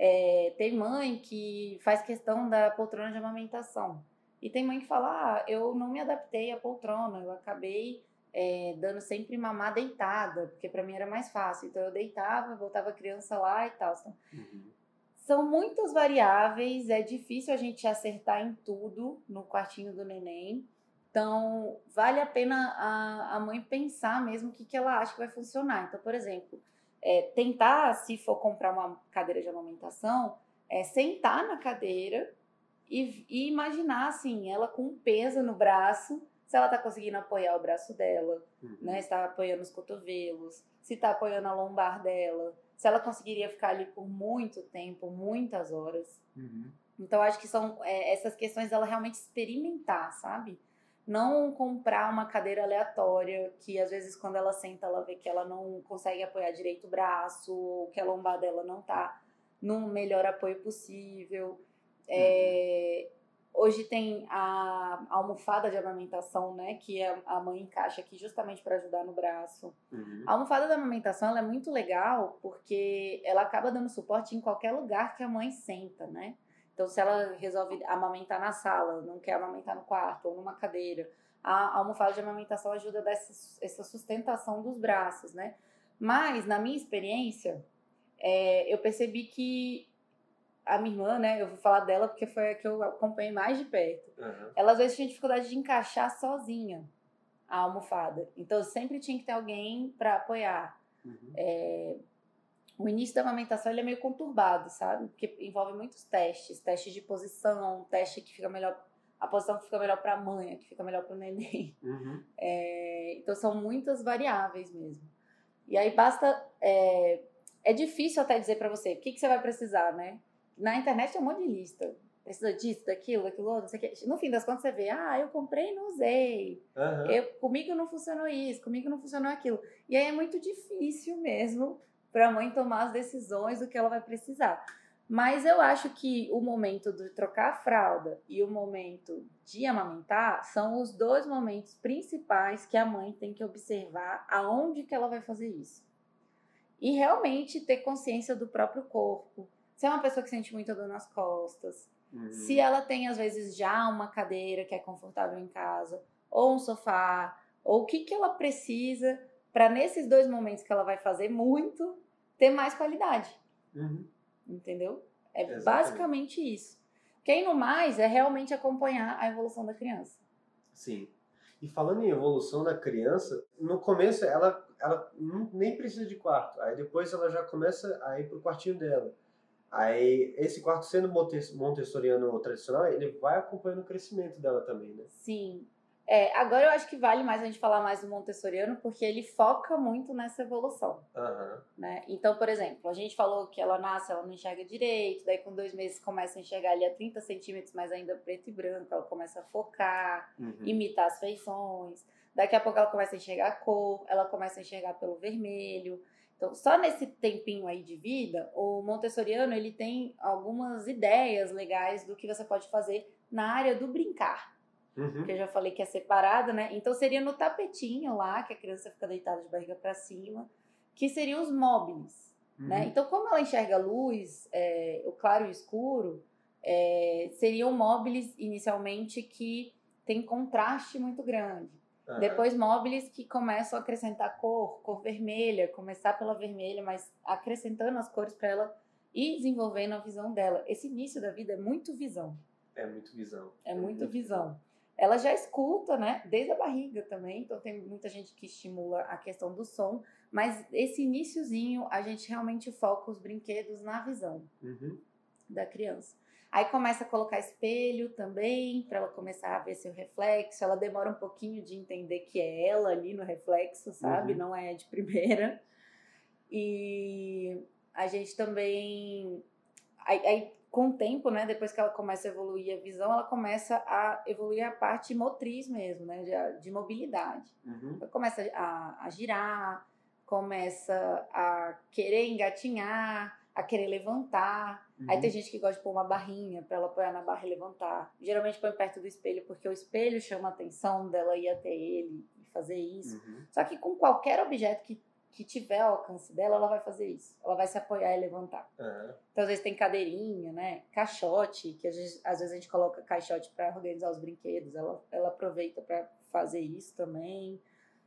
É, tem mãe que faz questão da poltrona de amamentação. E tem mãe que fala, ah, eu não me adaptei à poltrona, eu acabei é, dando sempre mamar deitada, porque para mim era mais fácil. Então eu deitava, botava a criança lá e tal. Uhum. São muitas variáveis, é difícil a gente acertar em tudo no quartinho do neném. Então, vale a pena a, a mãe pensar mesmo o que, que ela acha que vai funcionar. Então, por exemplo, é, tentar, se for comprar uma cadeira de amamentação, é sentar na cadeira e, e imaginar, assim, ela com um peso no braço, se ela está conseguindo apoiar o braço dela, uhum. né? Se está apoiando os cotovelos, se está apoiando a lombar dela se ela conseguiria ficar ali por muito tempo, muitas horas. Uhum. Então, acho que são é, essas questões dela realmente experimentar, sabe? Não comprar uma cadeira aleatória que às vezes quando ela senta ela vê que ela não consegue apoiar direito o braço ou que a lombar dela não tá no melhor apoio possível. É, uhum. Hoje tem a almofada de amamentação, né? Que a mãe encaixa aqui justamente para ajudar no braço. Uhum. A almofada da amamentação é muito legal porque ela acaba dando suporte em qualquer lugar que a mãe senta, né? Então, se ela resolve amamentar na sala, não quer amamentar no quarto ou numa cadeira, a almofada de amamentação ajuda a dar essa sustentação dos braços, né? Mas, na minha experiência, é, eu percebi que a minha irmã, né, eu vou falar dela porque foi a que eu acompanhei mais de perto. Aham. Ela às vezes tinha dificuldade de encaixar sozinha a almofada. Então sempre tinha que ter alguém para apoiar. Uhum. É, o início da amamentação ele é meio conturbado, sabe? Porque envolve muitos testes, testes de posição, teste que fica melhor, a posição que fica melhor para a mãe, que fica melhor para o neném. Uhum. É, então são muitas variáveis mesmo. E aí basta. É, é difícil até dizer para você o que, que você vai precisar, né? Na internet tem um monte de lista. Precisa disso, daquilo, daquilo não sei o quê. No fim das contas, você vê, ah, eu comprei e não usei. Aham. Eu, comigo não funcionou isso, comigo não funcionou aquilo. E aí é muito difícil mesmo para a mãe tomar as decisões do que ela vai precisar. Mas eu acho que o momento de trocar a fralda e o momento de amamentar são os dois momentos principais que a mãe tem que observar aonde que ela vai fazer isso. E realmente ter consciência do próprio corpo. Se é uma pessoa que sente muita dor nas costas, Uhum. se ela tem, às vezes, já uma cadeira que é confortável em casa, ou um sofá, ou o que, que ela precisa para, nesses dois momentos que ela vai fazer muito, ter mais qualidade. Uhum. Entendeu? É Exatamente. basicamente isso. Quem no mais é realmente acompanhar a evolução da criança. Sim. E falando em evolução da criança, no começo ela, ela nem precisa de quarto. Aí depois ela já começa a ir pro quartinho dela. Aí esse quarto sendo montes- montessoriano tradicional, ele vai acompanhando o crescimento dela também, né? Sim. É, agora eu acho que vale mais a gente falar mais do Montessoriano, porque ele foca muito nessa evolução. Aham. né? Então, por exemplo, a gente falou que ela nasce, ela não enxerga direito, daí com dois meses começa a enxergar ali a 30 centímetros, mas ainda preto e branco, ela começa a focar, Uhum. imitar as feições. Daqui a pouco ela começa a enxergar a cor, ela começa a enxergar pelo vermelho. Então, só nesse tempinho aí de vida, o Montessoriano ele tem algumas ideias legais do que você pode fazer na área do brincar Uhum. que eu já falei que é separado, né? Então seria no tapetinho lá, que a criança fica deitada de barriga para cima, que seriam os móveis, né? Uhum. Então como ela enxerga a luz, é, o claro e o escuro, é, seriam móveis inicialmente que tem contraste muito grande. Aham. Depois móveis que começam a acrescentar cor, cor vermelha, começar pela vermelha, mas acrescentando as cores para ela e desenvolvendo a visão dela. Esse início da vida é muito visão. É muito visão. É muito visão. Ela já escuta, né? Desde a barriga também. Então tem muita gente que estimula a questão do som. Mas esse iniciozinho, a gente realmente foca os brinquedos na visão Uhum. da criança. Aí começa a colocar espelho também, para ela começar a ver seu reflexo. Ela demora um pouquinho de entender que é ela ali no reflexo, sabe? Uhum. Não é de primeira. E a gente também. Aí, aí, com o tempo, né? Depois que ela começa a evoluir a visão, ela começa a evoluir a parte motriz mesmo, né? De, de mobilidade. Uhum. Ela começa a, a girar, começa a querer engatinhar, a querer levantar. Aí Uhum. tem gente que gosta de pôr uma barrinha pra ela apoiar na barra e levantar. Geralmente põe perto do espelho, porque o espelho chama a atenção dela ir até ele e fazer isso. Uhum. Só que com qualquer objeto que, que tiver ao alcance dela, ela vai fazer isso. Ela vai se apoiar e levantar. Aham. Então, às vezes tem cadeirinha, né? Caixote, que às vezes, às vezes a gente coloca caixote pra organizar os brinquedos. Ela, ela aproveita pra fazer isso também.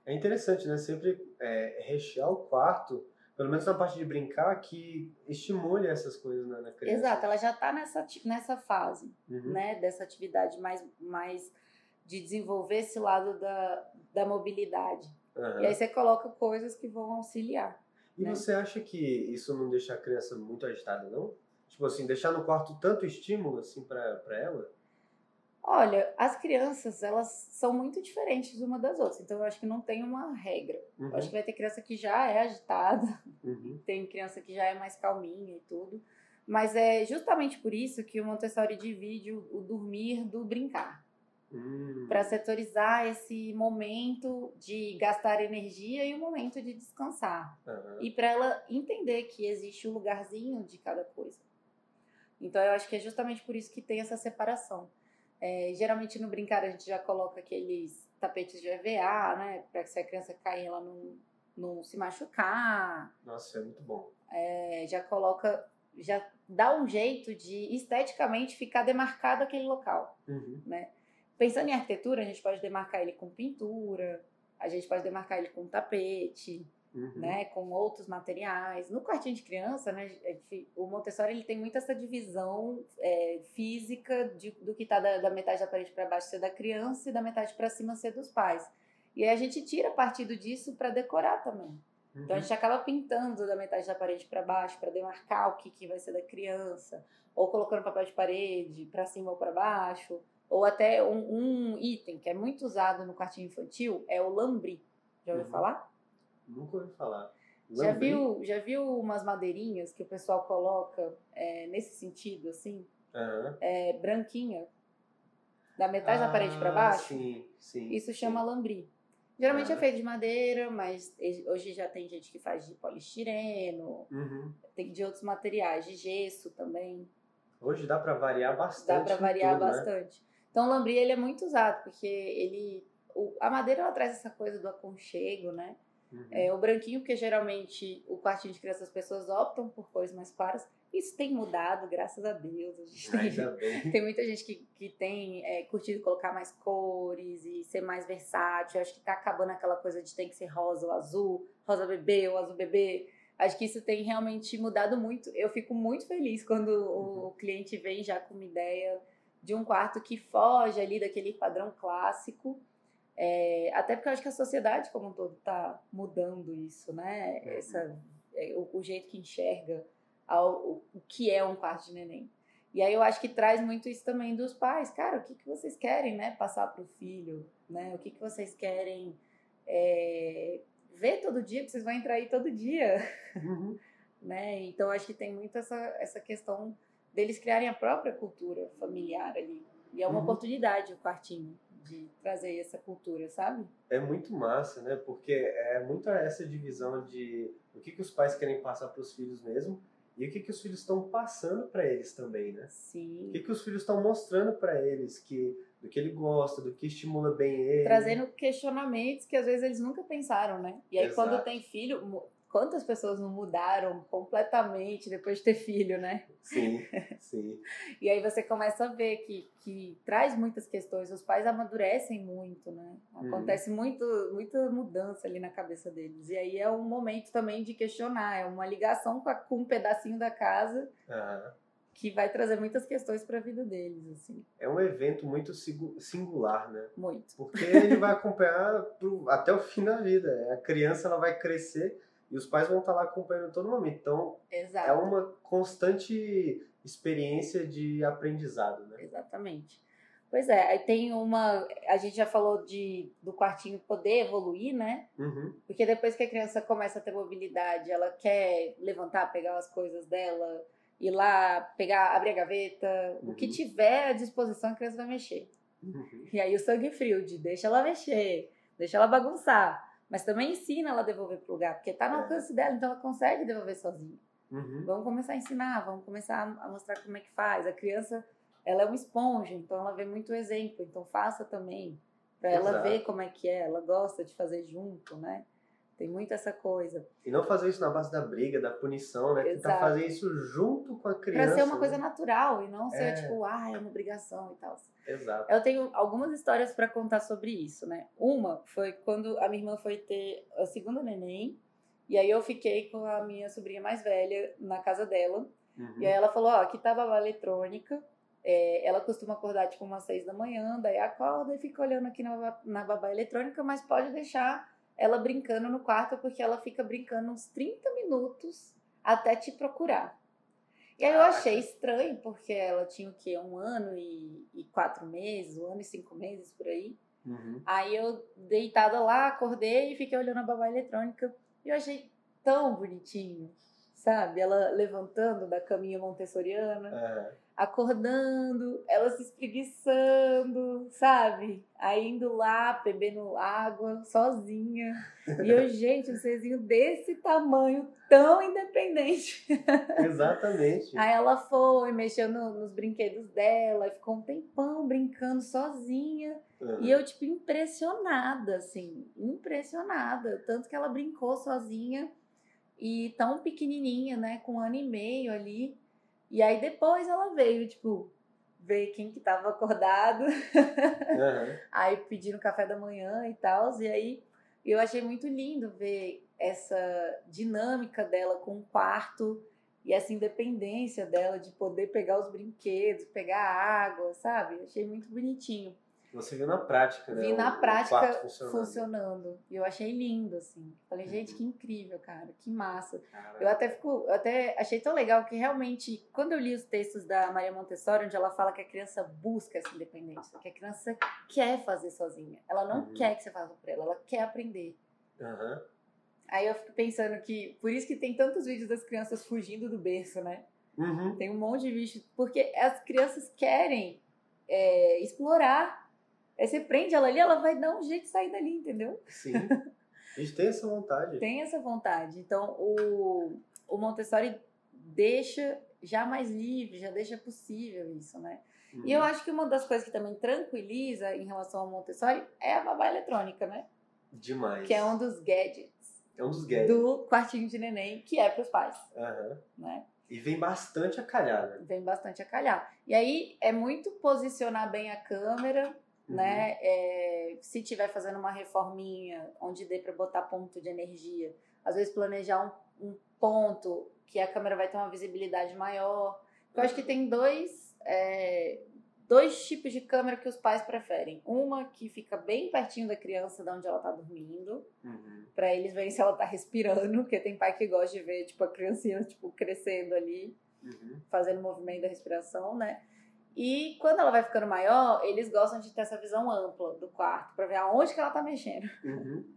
É interessante, né? Sempre é, rechear o quarto, pelo menos na parte de brincar, que estimule essas coisas na, na criança. Exato, ela já tá nessa, nessa fase. Uhum. né, dessa atividade mais, mais de desenvolver esse lado da, da mobilidade. Aham. E aí você coloca coisas que vão auxiliar. E né? você acha que isso não deixa a criança muito agitada, não? Tipo assim, deixar no quarto tanto estímulo assim pra ela? Olha, as crianças, elas são muito diferentes uma das outras, então eu acho que não tem uma regra. Uhum. Eu acho que vai ter criança que já é agitada, Uhum. tem criança que já é mais calminha e tudo. Mas é justamente por isso que o Montessori divide o, o dormir do brincar. Hum. para setorizar esse momento de gastar energia e o momento de descansar. Aham. E para ela entender que existe um lugarzinho de cada coisa. Então eu acho que é justamente por isso que tem essa separação. É, geralmente no brincar a gente já coloca aqueles tapetes de EVA, né? Para que se a criança cair ela não, não se machucar. Nossa, é muito bom. É, já coloca, já dá um jeito de esteticamente ficar demarcado aquele local. Uhum. Pensando em arquitetura, a gente pode demarcar ele com pintura, a gente pode demarcar ele com tapete. uhum. né, com outros materiais. No quartinho de criança, né, o Montessori ele tem muito essa divisão é, física de, do que está da, da, metade da parede para baixo ser da criança e da metade para cima ser dos pais. E aí a gente tira partido disso para decorar também. Uhum. Então a gente acaba pintando da metade da parede para baixo para demarcar o que, que vai ser da criança, ou colocando papel de parede para cima ou para baixo, ou até um, um, item que é muito usado no quartinho infantil é o lambri. Já ouviu uhum. falar? Nunca ouvi falar. Já viu, já viu umas madeirinhas que o pessoal coloca é, nesse sentido, assim? Uhum. É, branquinha, da metade ah, da parede para baixo? Sim, sim. Isso chama lambri. Geralmente é feito de madeira, mas hoje já tem gente que faz de polistireno, uhum. tem de outros materiais, de gesso também. Hoje dá para variar bastante. Dá para variar tudo, né? bastante. Né? Então o lambri ele é muito usado porque ele, o, a madeira ela traz essa coisa do aconchego, né? Uhum. É, o branquinho, porque geralmente o quartinho de criança as pessoas optam por cores mais claras. Isso tem mudado, graças a Deus. A gente tem, tem muita gente que, que tem é, curtido colocar mais cores e ser mais versátil. Acho que tá acabando aquela coisa de tem que ser rosa ou azul, rosa bebê ou azul bebê. Acho que isso tem realmente mudado muito. Eu fico muito feliz quando uhum. o cliente vem já com uma ideia de um quarto que foge ali daquele padrão clássico é, até porque eu acho que a sociedade como um todo está mudando isso, né? Uhum. Essa, é, o, o, jeito que enxerga ao, o, o, que é um quarto de neném. E aí eu acho que traz muito isso também dos pais. Cara, o que, que vocês querem, né? Passar para o filho, né? O que, que vocês querem é, ver todo dia, que vocês vão entrar aí todo dia, uhum. né? Então acho que tem muito essa, essa questão deles criarem a própria cultura familiar ali. E é uma uhum. oportunidade o quartinho de trazer essa cultura, sabe? É muito massa, né? Porque é muito essa divisão de o que, que os pais querem passar para os filhos mesmo e o que, que os filhos estão passando para eles também, né? Sim. O que, que os filhos estão mostrando para eles que do que ele gosta, do que estimula bem ele. Trazendo questionamentos que às vezes eles nunca pensaram, né? E aí Exato. quando tem filho, quantas pessoas não mudaram completamente depois de ter filho, né? Sim, sim. e aí você começa a ver que, que traz muitas questões, os pais amadurecem muito, né? Uhum. Acontece uhum. muito, muita mudança ali na cabeça deles. E aí é um momento também de questionar, é uma ligação com, a, com um pedacinho da casa. Que vai trazer muitas questões para a vida deles, assim. É um evento muito singular, né? Muito. Porque ele vai acompanhar pro, até o fim da vida. A criança ela vai crescer e os pais vão estar lá acompanhando todo momento. Então, Exato. é uma constante experiência de aprendizado, né? Exatamente. Pois é, aí tem uma. A gente já falou de do quartinho poder evoluir, né? Uhum. Porque depois que a criança começa a ter mobilidade, ela quer levantar, pegar as coisas dela, ir lá, pegar, abrir a gaveta, uhum. o que uhum. tiver à disposição, a criança vai mexer. Uhum. E aí o sangue frio de deixa ela mexer, deixa ela bagunçar. Mas também ensina ela a devolver pro lugar, porque tá no é. alcance dela, então ela consegue devolver sozinha. Uhum. Vamos começar a ensinar, vamos começar a mostrar como é que faz. A criança, ela é uma esponja, então ela vê muito exemplo, então faça também, para ela ver como é que é, ela gosta de fazer junto, né? Tem muito essa coisa. E não fazer isso na base da briga, da punição, né? Exato. Tentar fazer isso junto com a criança. Pra ser uma né? coisa natural e não ser é. tipo, ah, é uma obrigação e tal. Exato. Eu tenho algumas histórias para contar sobre isso, né? Uma foi quando a minha irmã foi ter a segunda neném. E aí eu fiquei com a minha sobrinha mais velha na casa dela. Uhum. E aí ela falou, ó, aqui tá a babá eletrônica. É, ela costuma acordar tipo umas seis da manhã, daí acorda e fica olhando aqui na, na babá eletrônica, mas pode deixar ela brincando no quarto porque ela fica brincando uns 30 minutos até te procurar. E aí eu achei estranho, porque ela tinha o quê? Um ano e, e quatro meses, um ano e cinco meses por aí. Uhum. Aí eu, deitada lá, acordei e fiquei olhando a babá eletrônica. E eu achei tão bonitinho, sabe? Ela levantando da caminha montessoriana. É acordando, ela se espreguiçando, sabe? Aí indo lá, bebendo água sozinha. E eu, gente, um serzinho desse tamanho, tão independente. Exatamente. Aí ela foi, mexeu no, nos brinquedos dela, e ficou um tempão brincando sozinha. Uhum. E eu, tipo, impressionada, assim, impressionada. Tanto que ela brincou sozinha e tão pequenininha, né, com um ano e meio ali. E aí depois ela veio, tipo, ver quem que tava acordado. Uhum. aí pedindo café da manhã e tal. E aí eu achei muito lindo ver essa dinâmica dela com o quarto e essa independência dela de poder pegar os brinquedos, pegar água, sabe? Achei muito bonitinho. Você viu na prática, né? Vi na prática funcionando. funcionando. E eu achei lindo, assim. Falei, gente, Uhum. que incrível, cara, que massa. Cara, Eu até fico, eu até achei tão legal que realmente, quando eu li os textos da Maria Montessori, onde ela fala que a criança busca essa independência, que a criança quer fazer sozinha. Ela não Uhum. quer que você faça pra ela, ela quer aprender. Aham. Aí eu fico pensando que, por isso que tem tantos vídeos das crianças fugindo do berço, né? Uhum. Tem um monte de vídeos, porque as crianças querem é, explorar. Aí você prende ela ali, ela vai dar um jeito de sair dali, entendeu? Sim. A gente tem essa vontade. Tem essa vontade. Então, o, o Montessori deixa já mais livre, já deixa possível isso, né? Uhum. E eu acho que uma das coisas que também tranquiliza em relação ao Montessori é a babá eletrônica, né? Demais. Que é um dos gadgets É um dos gadgets. do quartinho de neném, que é para os pais, Aham. né? E vem bastante a calhar, né? Vem bastante a calhar. E aí é muito posicionar bem a câmera, Uhum. né? É, se tiver fazendo uma reforminha onde dê para botar ponto de energia, às vezes planejar um, um ponto que a câmera vai ter uma visibilidade maior. Eu acho que tem dois, é, dois tipos de câmera que os pais preferem. Uma que fica bem pertinho da criança, de onde ela tá dormindo, Uhum. para eles verem se ela tá respirando, porque tem pai que gosta de ver tipo a criancinha tipo crescendo ali Uhum. fazendo o movimento da respiração, né? E quando ela vai ficando maior, eles gostam de ter essa visão ampla do quarto, pra ver aonde que ela tá mexendo. Uhum.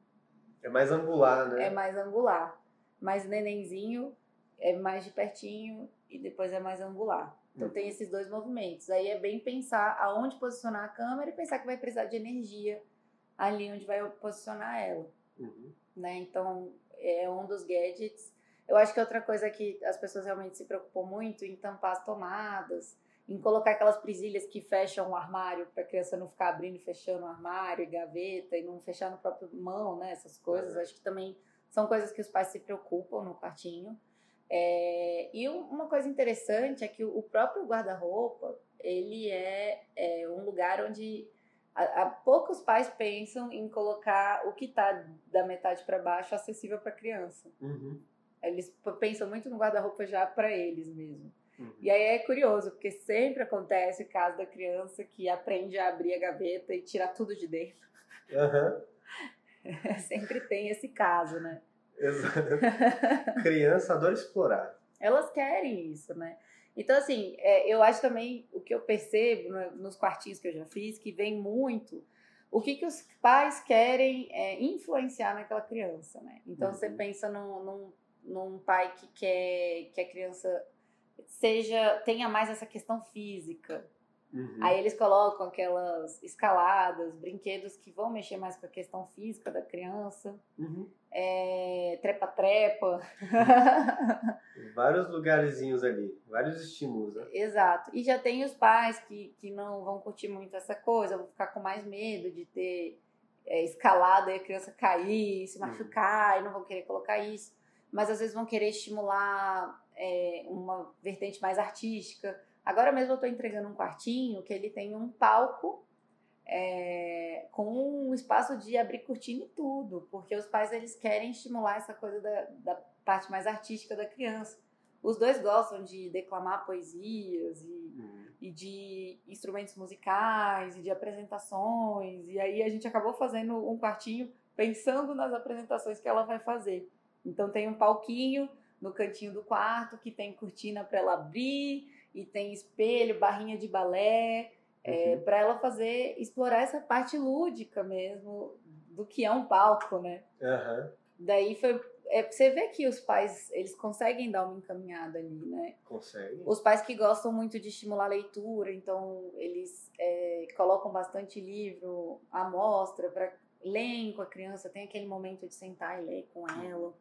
É mais angular, né? É mais angular. Mais nenenzinho, é mais de pertinho e depois é mais angular. Então Uhum. tem esses dois movimentos. Aí é bem pensar aonde posicionar a câmera e pensar que vai precisar de energia ali onde vai posicionar ela Uhum. né? Então, é um dos gadgets. Eu acho que outra coisa que as pessoas realmente se preocupam muito em tampar as tomadas, em colocar aquelas presilhas que fecham o armário para a criança não ficar abrindo e fechando o armário e gaveta e não fechar no próprio mão, né? Essas coisas. Uhum. Acho que também são coisas que os pais se preocupam no quartinho. É, e um- uma coisa interessante é que o próprio guarda-roupa, ele é, é um lugar onde há, há poucos pais pensam em colocar o que está da metade para baixo acessível para a criança. Uhum. Eles pensam muito no guarda-roupa já para eles mesmo. Uhum. E aí é curioso, porque sempre acontece o caso da criança que aprende a abrir a gaveta e tirar tudo de dentro. Aham. sempre tem esse caso, né? Exato. Criança adora explorar. Elas querem isso, né? Então, assim, é, eu acho também o que eu percebo né, nos quartinhos que eu já fiz, que vem muito o que, que os pais querem é, influenciar naquela criança, né? Então, Uhum. você pensa num, num, num pai que quer que a criança seja tenha mais essa questão física. Uhum. Aí eles colocam aquelas escaladas, brinquedos que vão mexer mais com a questão física da criança. Uhum. É, trepa-trepa. Vários lugarzinhos ali, vários estímulos, né? Exato. E já tem os pais que, que não vão curtir muito essa coisa, vão ficar com mais medo de ter é, escalada e a criança cair, se Uhum. machucar, e não vão querer colocar isso. Mas às vezes vão querer estimular é, uma vertente mais artística. Agora mesmo eu estou entregando um quartinho que ele tem um palco é, com um espaço de abrir cortina e tudo, porque os pais eles querem estimular essa coisa da, da parte mais artística da criança. Os dois gostam de declamar poesias e, Uhum. e de instrumentos musicais e de apresentações, e aí a gente acabou fazendo um quartinho pensando nas apresentações que ela vai fazer. Então tem um palquinho no cantinho do quarto que tem cortina para ela abrir e tem espelho, barrinha de balé, é, Uhum. para ela fazer explorar essa parte lúdica mesmo do que é um palco, né? Aham, Daí foi é, você vê que os pais eles conseguem dar uma encaminhada ali, né? consegue. Os pais que gostam muito de estimular a leitura, então eles é, colocam bastante livro à mostra para ler com a criança, tem aquele momento de sentar e ler com ela.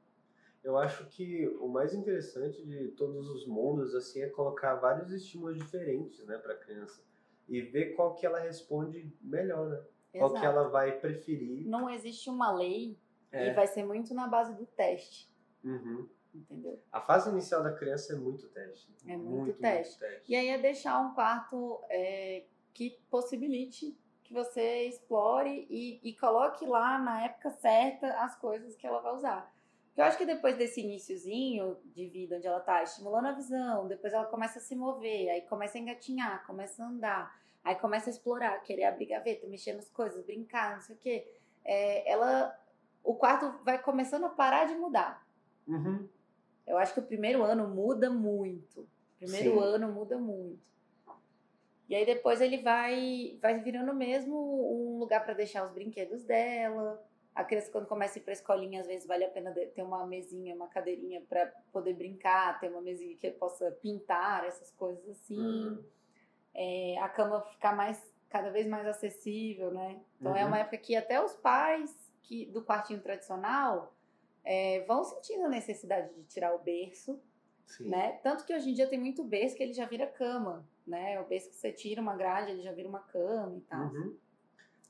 Eu acho que o mais interessante de todos os mundos assim é colocar vários estímulos diferentes, né, para criança e ver qual que ela responde melhor, né? Qual que ela vai preferir. Não existe uma lei É. e vai ser muito na base do teste, Uhum. entendeu? A fase inicial da criança é muito teste. É muito teste. teste. E aí é deixar um quarto é, que possibilite que você explore e, e coloque lá na época certa as coisas que ela vai usar. Eu acho que depois desse iníciozinho de vida, onde ela tá estimulando a visão, depois ela começa a se mover, aí começa a engatinhar, começa a andar, aí começa a explorar, querer abrir gaveta, mexer nas coisas, brincar, não sei o quê. É, ela, o quarto vai começando a parar de mudar. Uhum. Eu acho que o primeiro ano muda muito. O primeiro Sim. ano muda muito. E aí depois ele vai vai virando mesmo um lugar para deixar os brinquedos dela. A criança quando começa a ir para escolinha, às vezes vale a pena ter uma mesinha, uma cadeirinha para poder brincar, ter uma mesinha que possa pintar, essas coisas assim. Uhum. É, a cama ficar mais cada vez mais acessível, né? Então é Uhum. uma época que até os pais que do quartinho tradicional é, vão sentindo a necessidade de tirar o berço, Sim. né? Tanto que hoje em dia tem muito berço que ele já vira cama, né? O berço que você tira uma grade, ele já vira uma cama e tal. Uhum.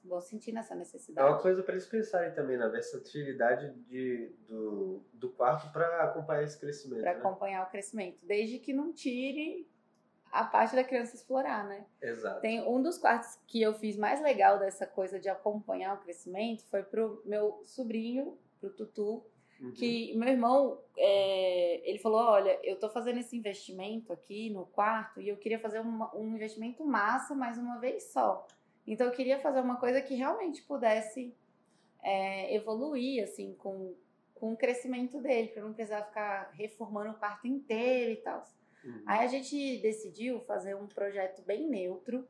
Vão sentindo essa É uma necessidade. coisa para eles pensarem também na versatilidade de, do, do quarto para acompanhar esse crescimento. Para né? acompanhar o crescimento, desde que não tire a parte da criança explorar, né? Exato. Tem um dos quartos que eu fiz mais legal dessa coisa de acompanhar o crescimento foi pro meu sobrinho, pro Tutu, Uhum. que meu irmão, é, ele falou, olha, eu tô fazendo esse investimento aqui no quarto e eu queria fazer uma- um investimento massa, mas uma vez só. Então eu queria fazer uma coisa que realmente pudesse é, evoluir, assim, com, com o crescimento dele, para não precisar ficar reformando o quarto inteiro e tal. Uhum. Aí a gente decidiu fazer um projeto bem neutro.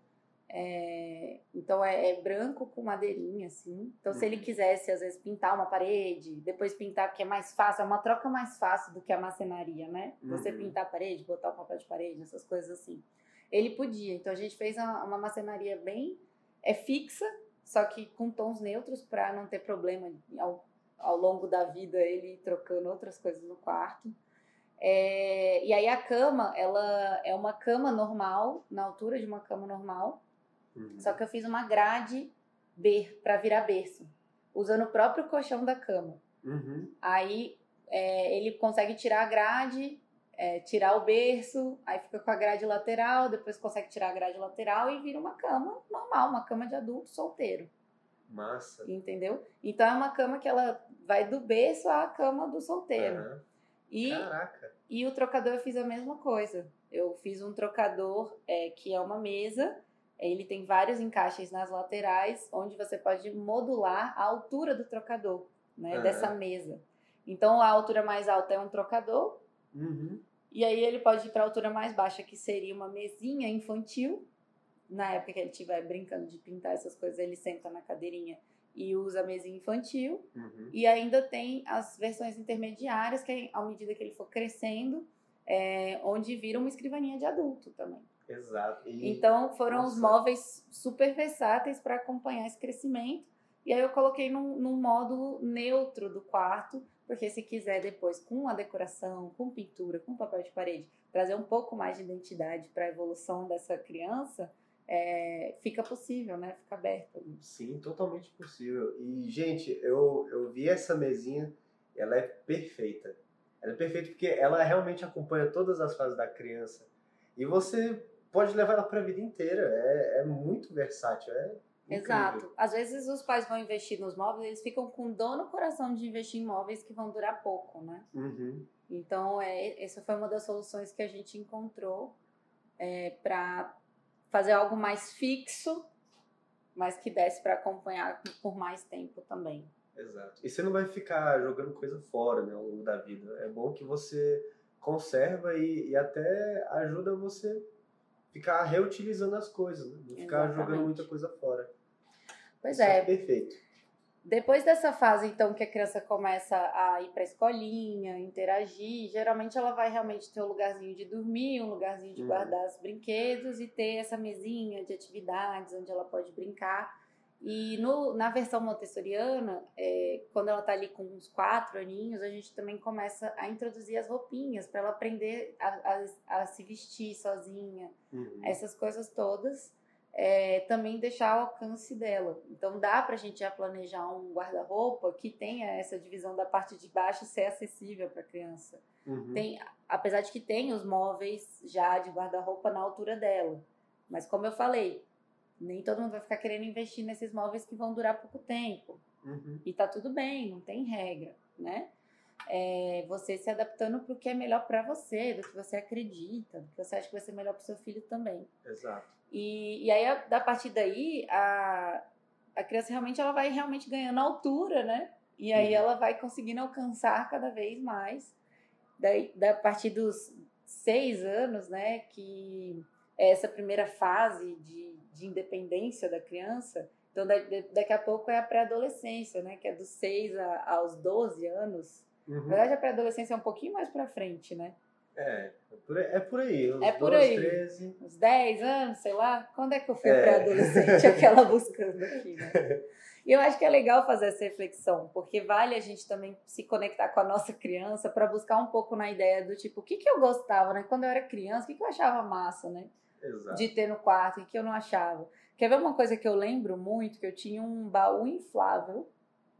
é, então é, é branco com madeirinha, assim. Então, se ele Uhum. quisesse, às vezes, pintar uma parede, depois pintar, que é mais fácil, é uma troca mais fácil do que a marcenaria, né? Você Uhum. pintar a parede, botar o papel de parede, essas coisas assim. Ele podia. Então a gente fez uma, uma marcenaria bem é fixa, só que com tons neutros para não ter problema ao, ao longo da vida ele trocando outras coisas no quarto. É, e aí a cama, ela é uma cama normal, na altura de uma cama normal, Uhum. só que eu fiz uma grade ber, para virar berço, usando o próprio colchão da cama. Uhum. Aí é, ele consegue tirar a grade, é, tirar o berço, aí fica com a grade lateral, depois consegue tirar a grade lateral e vira uma cama normal, uma cama de adulto solteiro, Massa. entendeu? Então é uma cama que ela vai do berço à cama do solteiro. Aham. E Caraca. e o trocador eu fiz a mesma coisa. Eu fiz um trocador é, que é uma mesa. Ele tem vários encaixes nas laterais, onde você pode modular a altura do trocador, né? Aham. Dessa mesa. Então a altura mais alta é um trocador, Uhum. E aí ele pode ir para a altura mais baixa, que seria uma mesinha infantil. Na época que ele estiver brincando de pintar essas coisas, ele senta na cadeirinha e usa a mesinha infantil. Uhum. E ainda tem as versões intermediárias, que à medida que ele for crescendo, é, onde vira uma escrivaninha de adulto também. Exato. E- Então foram os Nossa. móveis super versáteis para acompanhar esse crescimento. E aí eu coloquei num, num módulo neutro do quarto, porque se quiser depois, com a decoração, com pintura, com papel de parede, trazer um pouco mais de identidade para a evolução dessa criança, é, fica possível, né? Fica aberto. Sim, totalmente possível. E, gente, eu, eu vi essa mesinha, ela é perfeita. Ela é perfeita porque ela realmente acompanha todas as fases da criança. E você pode levar ela para a vida inteira. É, é muito versátil. É incrível. Exato. Às vezes os pais vão investir nos móveis, eles ficam com dor no coração de investir em móveis que vão durar pouco, né? Uhum. Então, é, essa foi uma das soluções que a gente encontrou é, para fazer algo mais fixo, mas que desse para acompanhar por mais tempo também. Exato. E você não vai ficar jogando coisa fora né, ao longo da vida. É bom que você conserva e, e até ajuda você ficar reutilizando as coisas, né? não ficar Exatamente. jogando muita coisa fora. Pois Isso é, perfeito. Depois dessa fase, então, que a criança começa a ir para a escolinha, interagir, geralmente ela vai realmente ter um lugarzinho de dormir, um lugarzinho de Uhum. guardar os brinquedos e ter essa mesinha de atividades onde ela pode brincar. E no, na versão montessoriana, é, quando ela está ali com uns quatro aninhos, a gente também começa a introduzir as roupinhas para ela aprender a, a- a se vestir sozinha, Uhum. essas coisas todas, é, também deixar ao alcance dela. Então dá pra gente já planejar um guarda-roupa que tenha essa divisão da parte de baixo ser acessível para a criança. Uhum. Tem, apesar de que tem os móveis já de guarda-roupa na altura dela. Mas como eu falei, nem todo mundo vai ficar querendo investir nesses móveis que vão durar pouco tempo. Uhum. E tá tudo bem, não tem regra, né? é você se adaptando para o que é melhor para você, do que você acredita, do que você acha que vai ser melhor para o seu filho também. Exato. E, e aí, a, a partir daí, a, a criança realmente ela vai realmente ganhando altura, né? E aí Uhum. ela vai conseguindo alcançar cada vez mais. Daí, da a partir dos seis anos, né, que é essa primeira fase de, de independência da criança. Então, da, de- daqui a pouco é a pré-adolescência, né, que é dos seis a- aos 12 anos. Na Uhum. verdade, a pré-adolescência é um pouquinho mais pra frente, né? É, é por aí. É por aí. Os É por 12, aí. 13. Uns 10 anos, sei lá. Quando é que eu fui É. pré-adolescente? Aquela buscando aqui, né? E eu acho que é legal fazer essa reflexão, porque vale a gente também se conectar com a nossa criança para buscar um pouco na ideia do tipo, o que, que eu gostava, né? Quando eu era criança, o que, que eu achava massa, né? Exato. De ter no quarto, e que eu não achava. Quer ver uma coisa que eu lembro muito? Que eu tinha um baú inflável,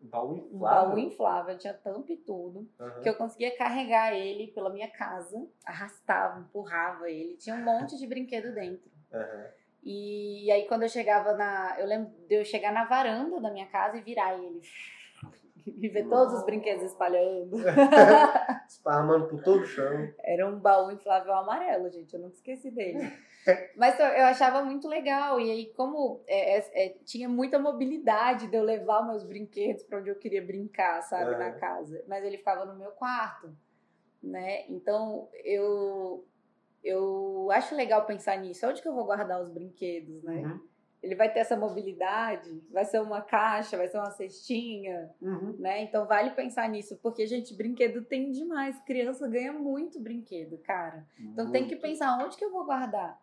Baú um inflável. baú inflável, tinha tampa e tudo, Aham. que eu conseguia carregar ele pela minha casa, arrastava, empurrava ele, tinha um monte de brinquedo dentro. Aham. E aí quando eu chegava na. Eu lembro de eu chegar na varanda da minha casa e virar ele. E ver todos os brinquedos espalhando. Esparramando por todo o chão. Era um baú inflável amarelo, gente. Eu nunca esqueci dele. Mas eu, achava muito legal. E aí, como é, é, é, tinha muita mobilidade de eu levar meus brinquedos para onde eu queria brincar, sabe, na Aham. casa. Mas ele ficava no meu quarto, né? Então eu eu acho legal pensar nisso. Onde que eu vou guardar os brinquedos, né? Uhum. Ele vai ter essa mobilidade, vai ser uma caixa, vai ser uma cestinha, Uhum. né? Então vale pensar nisso, porque, gente, brinquedo tem demais. Criança ganha muito brinquedo, cara. Então tem que Muito. pensar onde que eu vou guardar,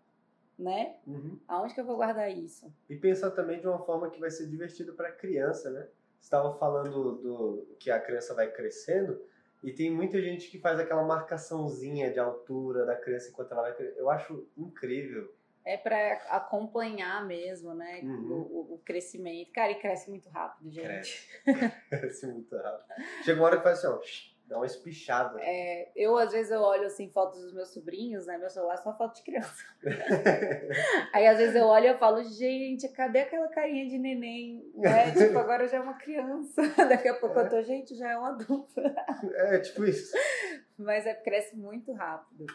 né? Uhum. Aonde que eu vou guardar isso? E pensar também de uma forma que vai ser divertido para a criança, né? Você estava falando do que a criança vai crescendo e tem muita gente que faz aquela marcaçãozinha de altura da criança enquanto ela vai crescendo. Eu acho incrível. É pra acompanhar mesmo, né? Uhum. O, o- crescimento. Cara, e cresce muito rápido, gente. Cresce. Cresce muito rápido. Chega uma hora que faz assim, ó, dá uma espichada. É, eu, às vezes, eu olho, assim, fotos dos meus sobrinhos, né? Meu celular é só foto de criança. Aí, às vezes, eu olho e eu falo, gente, cadê aquela carinha de neném? Né? tipo, agora já é uma criança. Daqui a pouco eu tô, gente, já é um adulto. É, tipo isso. Mas é, cresce muito rápido.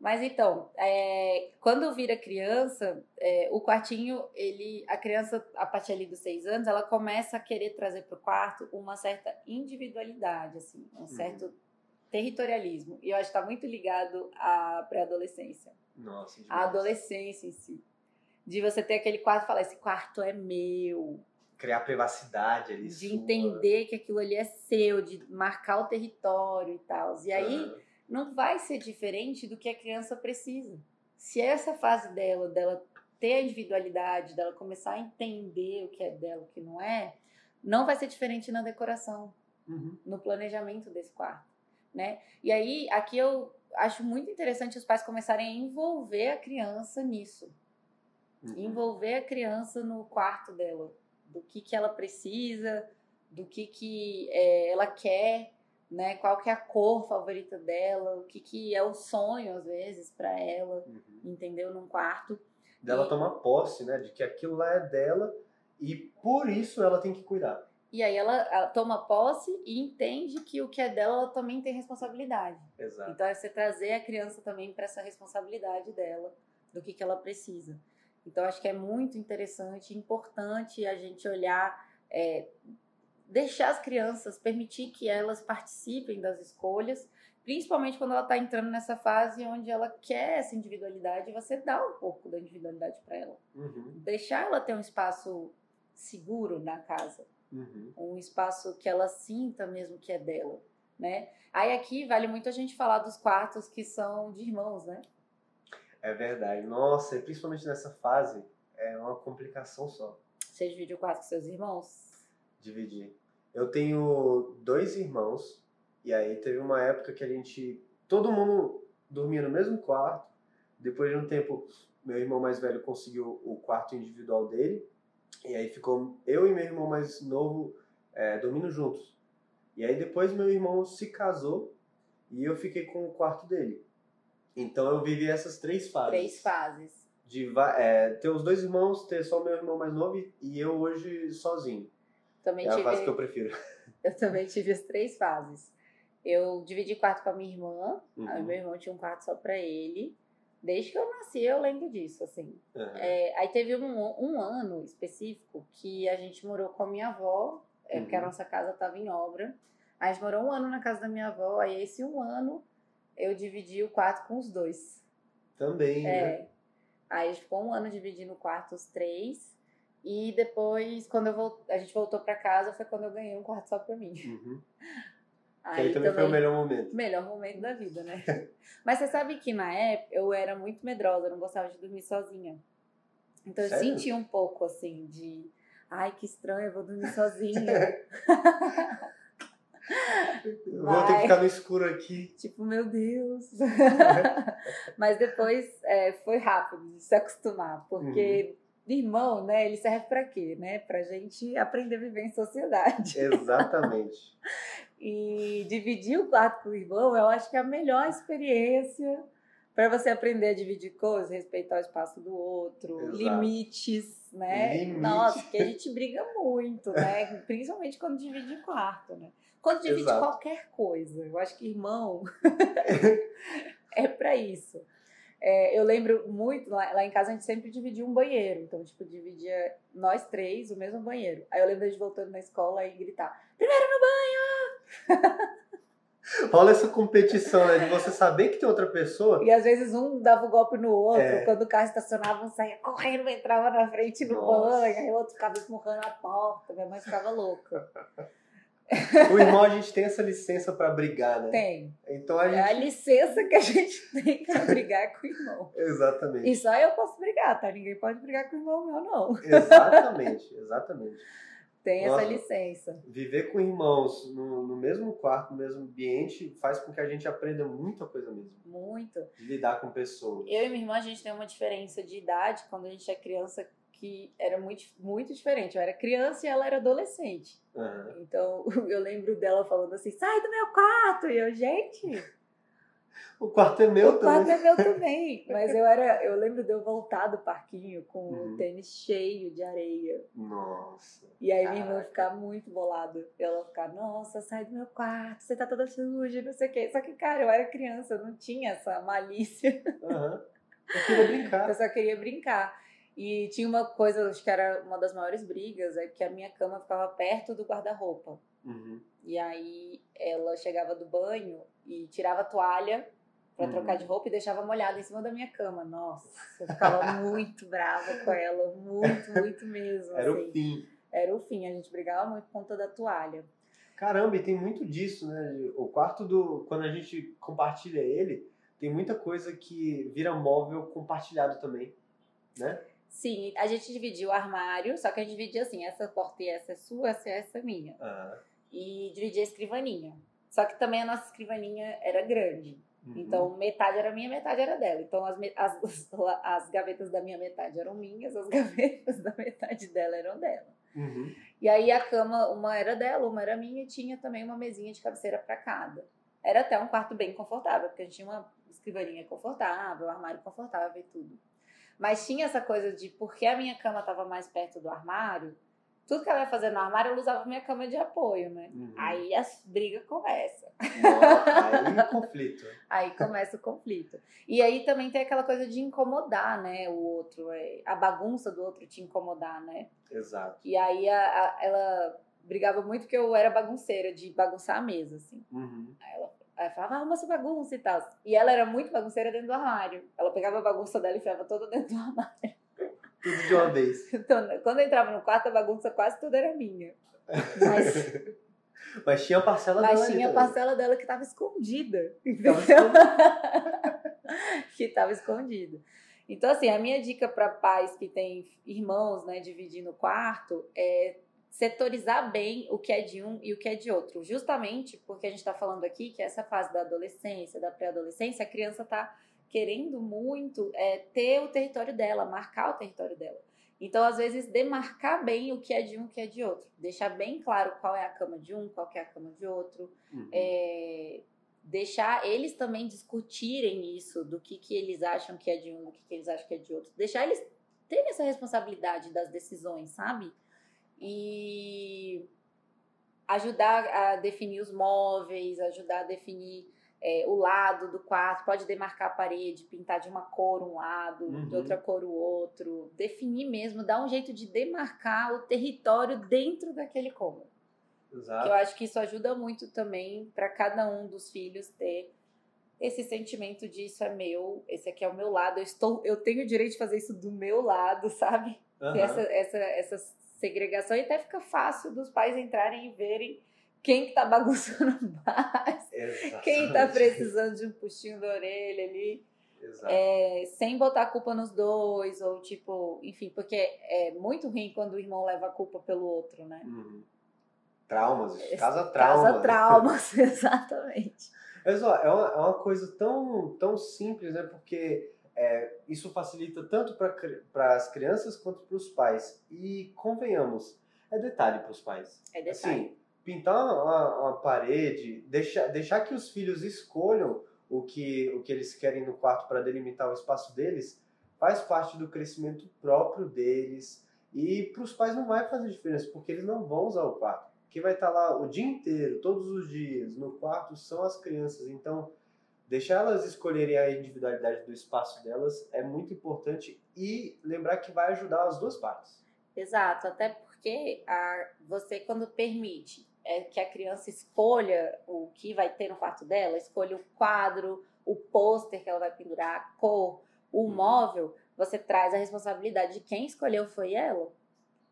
Mas então, é, quando vira criança, é, o quartinho, ele, a criança, a partir ali dos seis anos, ela começa a querer trazer para o quarto uma certa individualidade, assim, um certo territorialismo. E eu acho que está muito ligado à pré-adolescência, Nossa, demais. à adolescência em si. De você ter aquele quarto e falar, esse quarto é meu, Criar privacidade ali. de sua. entender que aquilo ali é seu, de marcar o território e tal. E aí, Ah, não vai ser diferente do que a criança precisa. Se é essa fase dela, dela ter a individualidade, dela começar a entender o que é dela, o que não é, não vai ser diferente na decoração, uhum. no planejamento desse quarto, né? E aí, aqui eu acho muito interessante os pais começarem a envolver a criança nisso, Uhum. envolver a criança no quarto dela, do que que ela precisa, do que que é, ela quer, né? Qual que é a cor favorita dela, o que que é o sonho às vezes para ela, Uhum. entendeu? Num quarto. Dela E- tomar posse, né? De que aquilo lá é dela e por isso ela tem que cuidar. E aí ela, ela toma posse e entende que o que é dela ela também tem responsabilidade. Exato. Então é você trazer a criança também para essa responsabilidade dela, do que, que ela precisa. Então acho que é muito interessante, importante a gente olhar, é, deixar as crianças, permitir que elas participem das escolhas, principalmente quando ela está entrando nessa fase onde ela quer essa individualidade, você dá um pouco da individualidade para ela, Uhum. deixar ela ter um espaço seguro na casa Uhum. um espaço que ela sinta mesmo que é dela, né? Aí aqui vale muito a gente falar dos quartos que são de irmãos, né? É verdade. Nossa, e principalmente nessa fase, é uma complicação só. Você divide o quarto com seus irmãos? Dividir. Eu tenho dois irmãos, e aí teve uma época que a gente. Todo mundo dormia no mesmo quarto. Depois de um tempo, meu irmão mais velho conseguiu o quarto individual dele. E aí ficou eu e meu irmão mais novo é, dormindo juntos. E aí depois meu irmão se casou e eu fiquei com o quarto dele. Então eu vivi essas três fases. Três fases. De é, ter os dois irmãos, ter só meu irmão mais novo e eu hoje sozinho. Também É a tive, fase que eu prefiro. eu também tive as três fases. Eu dividi quarto com a minha irmã. Uhum. Aí meu irmão tinha um quarto só pra ele. Desde que eu nasci, eu lembro disso, assim. Uhum. É, aí teve um, um ano específico que a gente morou com a minha avó, é, porque a Uhum. nossa casa estava em obra. Aí a gente morou um ano na casa da minha avó, aí esse um ano eu dividi o quarto com os dois. Também, né? É. Aí a gente ficou um ano dividindo o quarto os três. E depois, quando eu volt... a gente voltou pra casa, foi quando eu ganhei um quarto só pra mim. Uhum. Que aí também, foi o também- melhor momento. melhor momento da vida, né? Mas você sabe que na época eu era muito medrosa, eu não gostava de dormir sozinha. Então eu Sério? senti um pouco assim de. Ai, que estranho, eu vou dormir sozinha. Eu Vou ter que ficar no escuro aqui. tipo, meu Deus. Mas depois é, foi rápido de se acostumar, porque irmão, né, ele serve pra quê? Né? Pra gente aprender a viver em sociedade. Exatamente. E dividir o quarto com o irmão, eu acho que é a melhor experiência para você aprender a dividir coisas, respeitar o espaço do outro, Exato. limites, né? Limite. Nossa, porque a gente briga muito, né? Principalmente quando divide quarto, né? Quando divide Exato. qualquer coisa. Eu acho que irmão é para isso. É, eu lembro muito, lá, lá em casa a gente sempre dividia um banheiro. Então, tipo, dividia nós três o mesmo banheiro. Aí eu lembro de voltando na escola e gritar: primeiro no Rola essa competição, né? De você saber que tem outra pessoa. E às vezes um dava o golpe no outro. É. Quando o carro estacionava, um saía correndo, entrava na frente no Nossa. banho. Aí o outro ficava esmurrando a porta. Minha mãe ficava louca. O irmão, a gente tem essa licença pra brigar, né? Tem. Então a É a gente. licença que a gente tem pra brigar com o irmão. Exatamente. E só eu posso brigar, tá? Ninguém pode brigar com o irmão meu, não. Exatamente, exatamente. Tem Nossa. essa licença. Viver com irmãos no, no mesmo quarto, no mesmo ambiente, faz com que a gente aprenda muita coisa mesmo. Muito. De lidar com pessoas. Eu e minha irmã, a gente tem uma diferença de idade quando a gente é criança que era muito, muito diferente. Eu era criança e ela era adolescente. Aham. Então, eu lembro dela falando assim: sai do meu quarto! E eu, gente, O quarto é meu o quarto também. é meu também. Mas eu era, eu lembro de eu voltar do parquinho com Uhum. o tênis cheio de areia. Nossa. E aí minha irmã ficar muito bolada. Ela ficar, nossa, sai do meu quarto, você tá toda suja, não sei o quê. Só que, cara, eu era criança, eu não tinha essa malícia. Aham. Eu queria brincar. Eu só queria brincar. E tinha uma coisa, acho que era uma das maiores brigas, é que a minha cama ficava perto do guarda-roupa. Uhum. E aí ela chegava do banho e tirava a toalha pra Uhum. trocar de roupa e deixava molhada em cima da minha cama. Nossa, eu ficava muito brava com ela, muito, muito mesmo. Era assim. o fim. Era o fim, a gente brigava muito por conta da toalha. Caramba, e tem muito disso, né? O quarto do. Quando a gente compartilha ele, tem muita coisa que vira móvel compartilhado também. Né? Sim, a gente dividia o armário, só que a gente dividia assim, essa porta e essa é sua, essa e essa é minha. Ah, E dividia a escrivaninha. Só que também a nossa escrivaninha era grande. uhum. Então, metade era minha, metade era dela. Então, as, as, as gavetas da minha metade eram minhas, as gavetas da metade dela eram dela. Uhum. E aí, a cama, uma era dela, uma era minha, e tinha também uma mesinha de cabeceira para cada. Era até um quarto bem confortável, porque a gente tinha uma escrivaninha confortável, um armário confortável e tudo. Mas tinha essa coisa de, porque a minha cama estava mais perto do armário, tudo que ela ia fazer no armário, eu usava minha cama de apoio, né? Uhum. Aí as brigas começam. Nossa, aí conflito. Aí começa o conflito. E aí também tem aquela coisa de incomodar, né? O outro, é, a bagunça do outro te incomodar, né? Exato. E aí a- a- ela brigava muito porque eu era bagunceira, de bagunçar a mesa, assim. Uhum. Aí ela, ela falava, ah, arruma sua bagunça e tal. E ela era muito bagunceira dentro do armário. Ela pegava a bagunça dela e enfiava toda dentro do armário. Tudo de uma vez. Então, quando eu entrava no quarto, a bagunça quase toda era minha. Mas, Mas tinha a parcela mas dela ali tinha a parcela dela que estava escondida. Tava que estava escondido. Então, assim, a minha dica para pais que têm irmãos, né, dividindo o quarto, é setorizar bem o que é de um e o que é de outro. Justamente porque a gente está falando aqui que essa fase da adolescência, da pré-adolescência, a criança está querendo muito é, ter o território dela, marcar o território dela. Então, às vezes, demarcar bem o que é de um e o que é de outro. Deixar bem claro qual é a cama de um, qual é a cama de outro Uhum. é, deixar eles também discutirem isso, do que, que eles acham que é de um, do que, que eles acham que é de outro. Deixar eles terem essa responsabilidade das decisões, sabe? E ajudar a definir os móveis, ajudar a definir é, o lado do quarto, pode demarcar a parede, pintar de uma cor um lado, Uhum. de outra cor o outro, definir mesmo, dar um jeito de demarcar o território dentro daquele cômodo. Que Exato. eu acho que isso ajuda muito também para cada um dos filhos ter esse sentimento de isso é meu, esse aqui é o meu lado, eu estou, eu tenho o direito de fazer isso do meu lado, sabe? Aham. essa, essa, essa segregação e até fica fácil dos pais entrarem e verem quem que tá bagunçando mais, quem tá Exatamente. precisando de um puxinho da orelha ali, é, sem botar a culpa nos dois, ou tipo, enfim, porque é muito ruim quando o irmão leva a culpa pelo outro, né? Uhum. Traumas, casa trauma. Casa traumas, exatamente. Mas ó, é uma, é uma coisa tão, tão simples, né? Porque é, isso facilita tanto para as crianças quanto para os pais. E convenhamos, é detalhe para os pais. É detalhe. Assim, pintar uma, uma parede, deixar, deixar que os filhos escolham o que, o que eles querem no quarto para delimitar o espaço deles, faz parte do crescimento próprio deles. E para os pais não vai fazer diferença, porque eles não vão usar o quarto. Quem vai estar lá o dia inteiro, todos os dias, no quarto são as crianças. Então, deixar elas escolherem a individualidade do espaço delas é muito importante e lembrar que vai ajudar as duas partes. Exato, até porque a, você, quando permite é, que a criança escolha o que vai ter no quarto dela, escolha o quadro, o pôster que ela vai pendurar, a cor, o Uhum. móvel, você traz a responsabilidade de quem escolheu foi ela.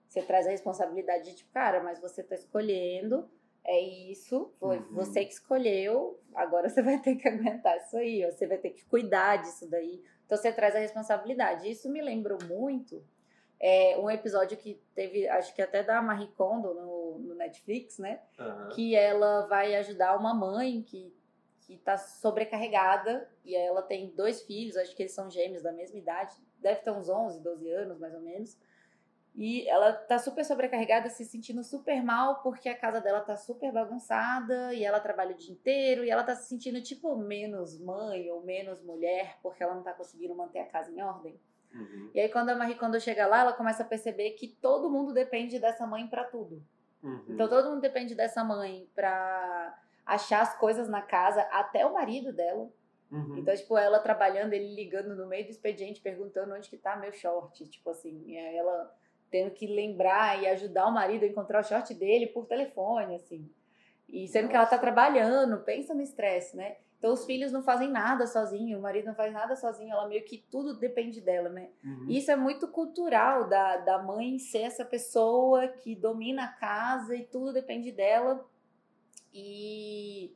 Você traz a responsabilidade de, tipo, cara, mas você tá escolhendo, é isso, foi Uhum. você que escolheu, agora você vai ter que aguentar isso aí, você vai ter que cuidar disso daí. Então você traz a responsabilidade. Isso me lembrou muito é, um episódio que teve, acho que até da Marie Kondo no, no Netflix, né? Aham. Que ela vai ajudar uma mãe que, que tá sobrecarregada e ela tem dois filhos, acho que eles são gêmeos da mesma idade, deve ter uns 11, 12 anos mais ou menos. E ela tá super sobrecarregada, se sentindo super mal porque a casa dela tá super bagunçada e ela trabalha o dia inteiro e ela tá se sentindo tipo menos mãe ou menos mulher porque ela não tá conseguindo manter a casa em ordem. Uhum. E aí quando a Marie Kondo chega lá, ela começa a perceber que todo mundo depende dessa mãe pra tudo. Uhum. Então todo mundo depende dessa mãe pra achar as coisas na casa, até o marido dela. Uhum. Então, tipo, ela trabalhando, ele ligando no meio do expediente, perguntando onde que tá meu short. Tipo assim, ela tendo que lembrar e ajudar o marido a encontrar o short dele por telefone, assim. E sendo que ela tá trabalhando, pensa no estresse, né? Então os filhos não fazem nada sozinho, o marido não faz nada sozinho, ela meio que tudo depende dela, né? Uhum. Isso é muito cultural da, da mãe ser essa pessoa que domina a casa e tudo depende dela. E,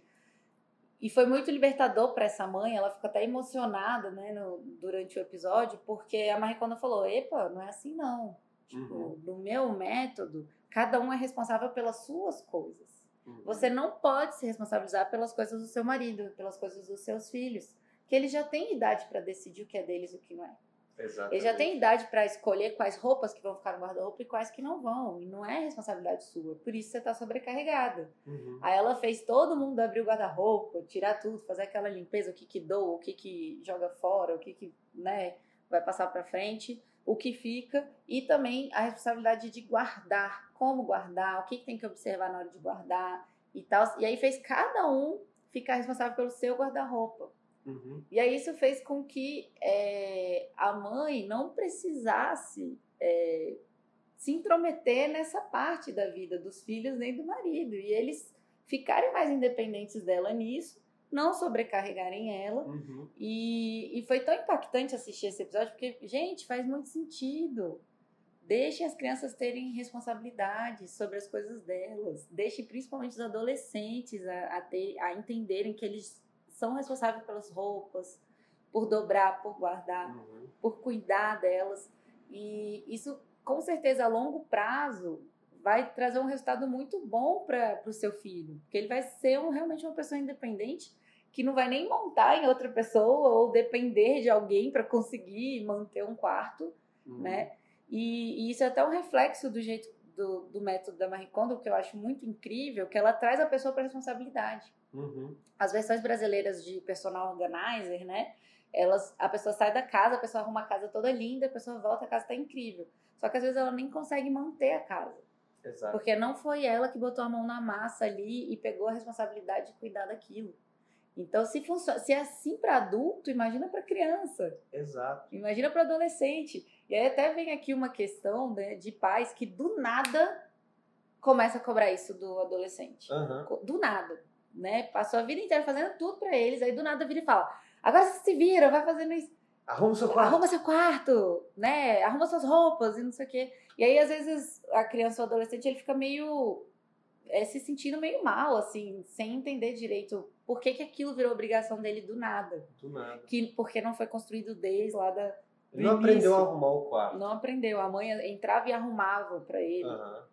e foi muito libertador para essa mãe, ela ficou até emocionada né, no- durante o episódio, porque a Marie Kondo falou: Epa, não é assim não. Tipo, Uhum. no meu método, cada um é responsável pelas suas coisas. Uhum. Você não pode se responsabilizar pelas coisas do seu marido, pelas coisas dos seus filhos, que eles já têm idade para decidir o que é deles e o que não é. Exatamente. Ele já tem idade para escolher quais roupas que vão ficar no guarda-roupa e quais que não vão. E não é responsabilidade sua. Por isso você tá sobrecarregada. Uhum. Aí ela fez todo mundo abrir o guarda-roupa, tirar tudo, fazer aquela limpeza, o que que doa, o que que joga fora, o que que, né, vai passar para frente, o que fica e também a responsabilidade de guardar, como guardar, o que, tem que observar na hora de guardar e tal. E aí fez cada um ficar responsável pelo seu guarda-roupa. Uhum. E aí isso fez com que é, a mãe não precisasse é, se intrometer nessa parte da vida dos filhos nem do marido. E eles ficarem mais independentes dela nisso, não sobrecarregarem ela. Uhum. E, e foi tão impactante assistir esse episódio, porque, gente, faz muito sentido. Deixem as crianças terem responsabilidade sobre as coisas delas. Deixem principalmente os adolescentes a, a, ter, a entenderem que eles são responsáveis pelas roupas, por dobrar, por guardar, Uhum. por cuidar delas. E isso, com certeza, a longo prazo, vai trazer um resultado muito bom para o seu filho. Porque ele vai ser um, realmente uma pessoa independente que não vai nem montar em outra pessoa ou depender de alguém para conseguir manter um quarto, Uhum. né? E, e isso é até um reflexo do jeito do, do método da Marie Kondo, que eu acho muito incrível, que ela traz a pessoa para responsabilidade Uhum. as versões brasileiras de personal organizer, né? Elas, a pessoa sai da casa, a pessoa arruma a casa toda linda, a pessoa volta, a casa tá incrível. Só que às vezes ela nem consegue manter a casa. Exato. Porque não foi ela que botou a mão na massa ali e pegou a responsabilidade de cuidar daquilo. Então, se, funciona, se é assim para adulto, imagina para criança. Exato. Imagina para adolescente. E aí até vem aqui uma questão né, de pais que do nada começa a cobrar isso do adolescente. Uhum. Do nada, né? Passou a vida inteira fazendo tudo para eles, aí do nada vira e fala: "Agora você se vira, vai fazendo isso. Arruma seu quarto. Arruma seu quarto, né? Arruma suas roupas e não sei o quê". E aí às vezes a criança ou adolescente ele fica meio é, se sentindo meio mal, assim, sem entender direito por que, que aquilo virou obrigação dele do nada. Do nada. Que, porque não foi construído desde lá da. Ele não início. aprendeu a arrumar o quarto. Não aprendeu. A mãe entrava e arrumava para ele. Aham.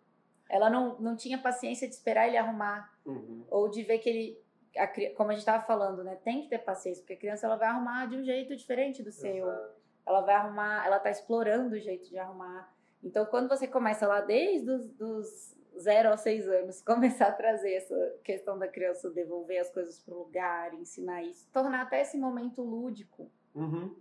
Ela não, não tinha paciência de esperar ele arrumar. Uhum. Ou de ver que ele. A como a gente estava falando, né? Tem que ter paciência, porque a criança ela vai arrumar de um jeito diferente do seu. Exato. Ela vai arrumar, ela tá explorando o jeito de arrumar. Então, quando você começa lá desde os dos zero aos seis anos, começar a trazer essa questão da criança devolver as coisas pro lugar, ensinar isso, tornar até esse momento lúdico, Uhum.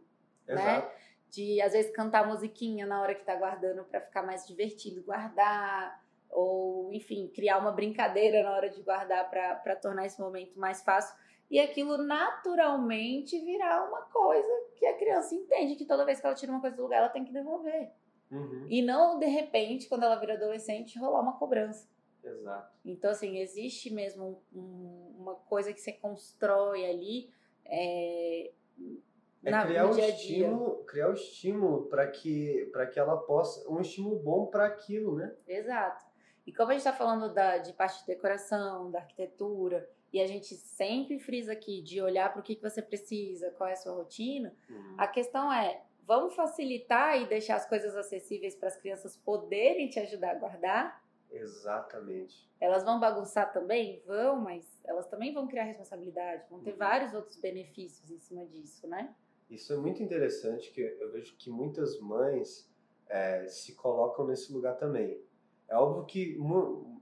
Né? Exato. de às vezes cantar musiquinha na hora que tá guardando para ficar mais divertido guardar, ou enfim, criar uma brincadeira na hora de guardar para tornar esse momento mais fácil. E aquilo naturalmente virar uma coisa que a criança entende que toda vez que ela tira uma coisa do lugar, ela tem que devolver. Uhum. E não, de repente, quando ela vira adolescente, rolar uma cobrança. Exato. Então, assim, existe mesmo um- uma coisa que você constrói ali é, É na, criar um dia. estímulo, criar um estímulo para que, para que ela possa, um estímulo bom para aquilo, né? Exato. E como a gente está falando da, de parte de decoração, da arquitetura, e a gente sempre frisa aqui de olhar para o que, que você precisa, qual é a sua rotina, Uhum. a questão é, vamos facilitar e deixar as coisas acessíveis para as crianças poderem te ajudar a guardar? Exatamente. Elas vão bagunçar também? Vão, mas elas também vão criar responsabilidade, vão ter Uhum. vários outros benefícios em cima disso, né? Isso é muito interessante, que eu vejo que muitas mães é, se colocam nesse lugar também. É óbvio que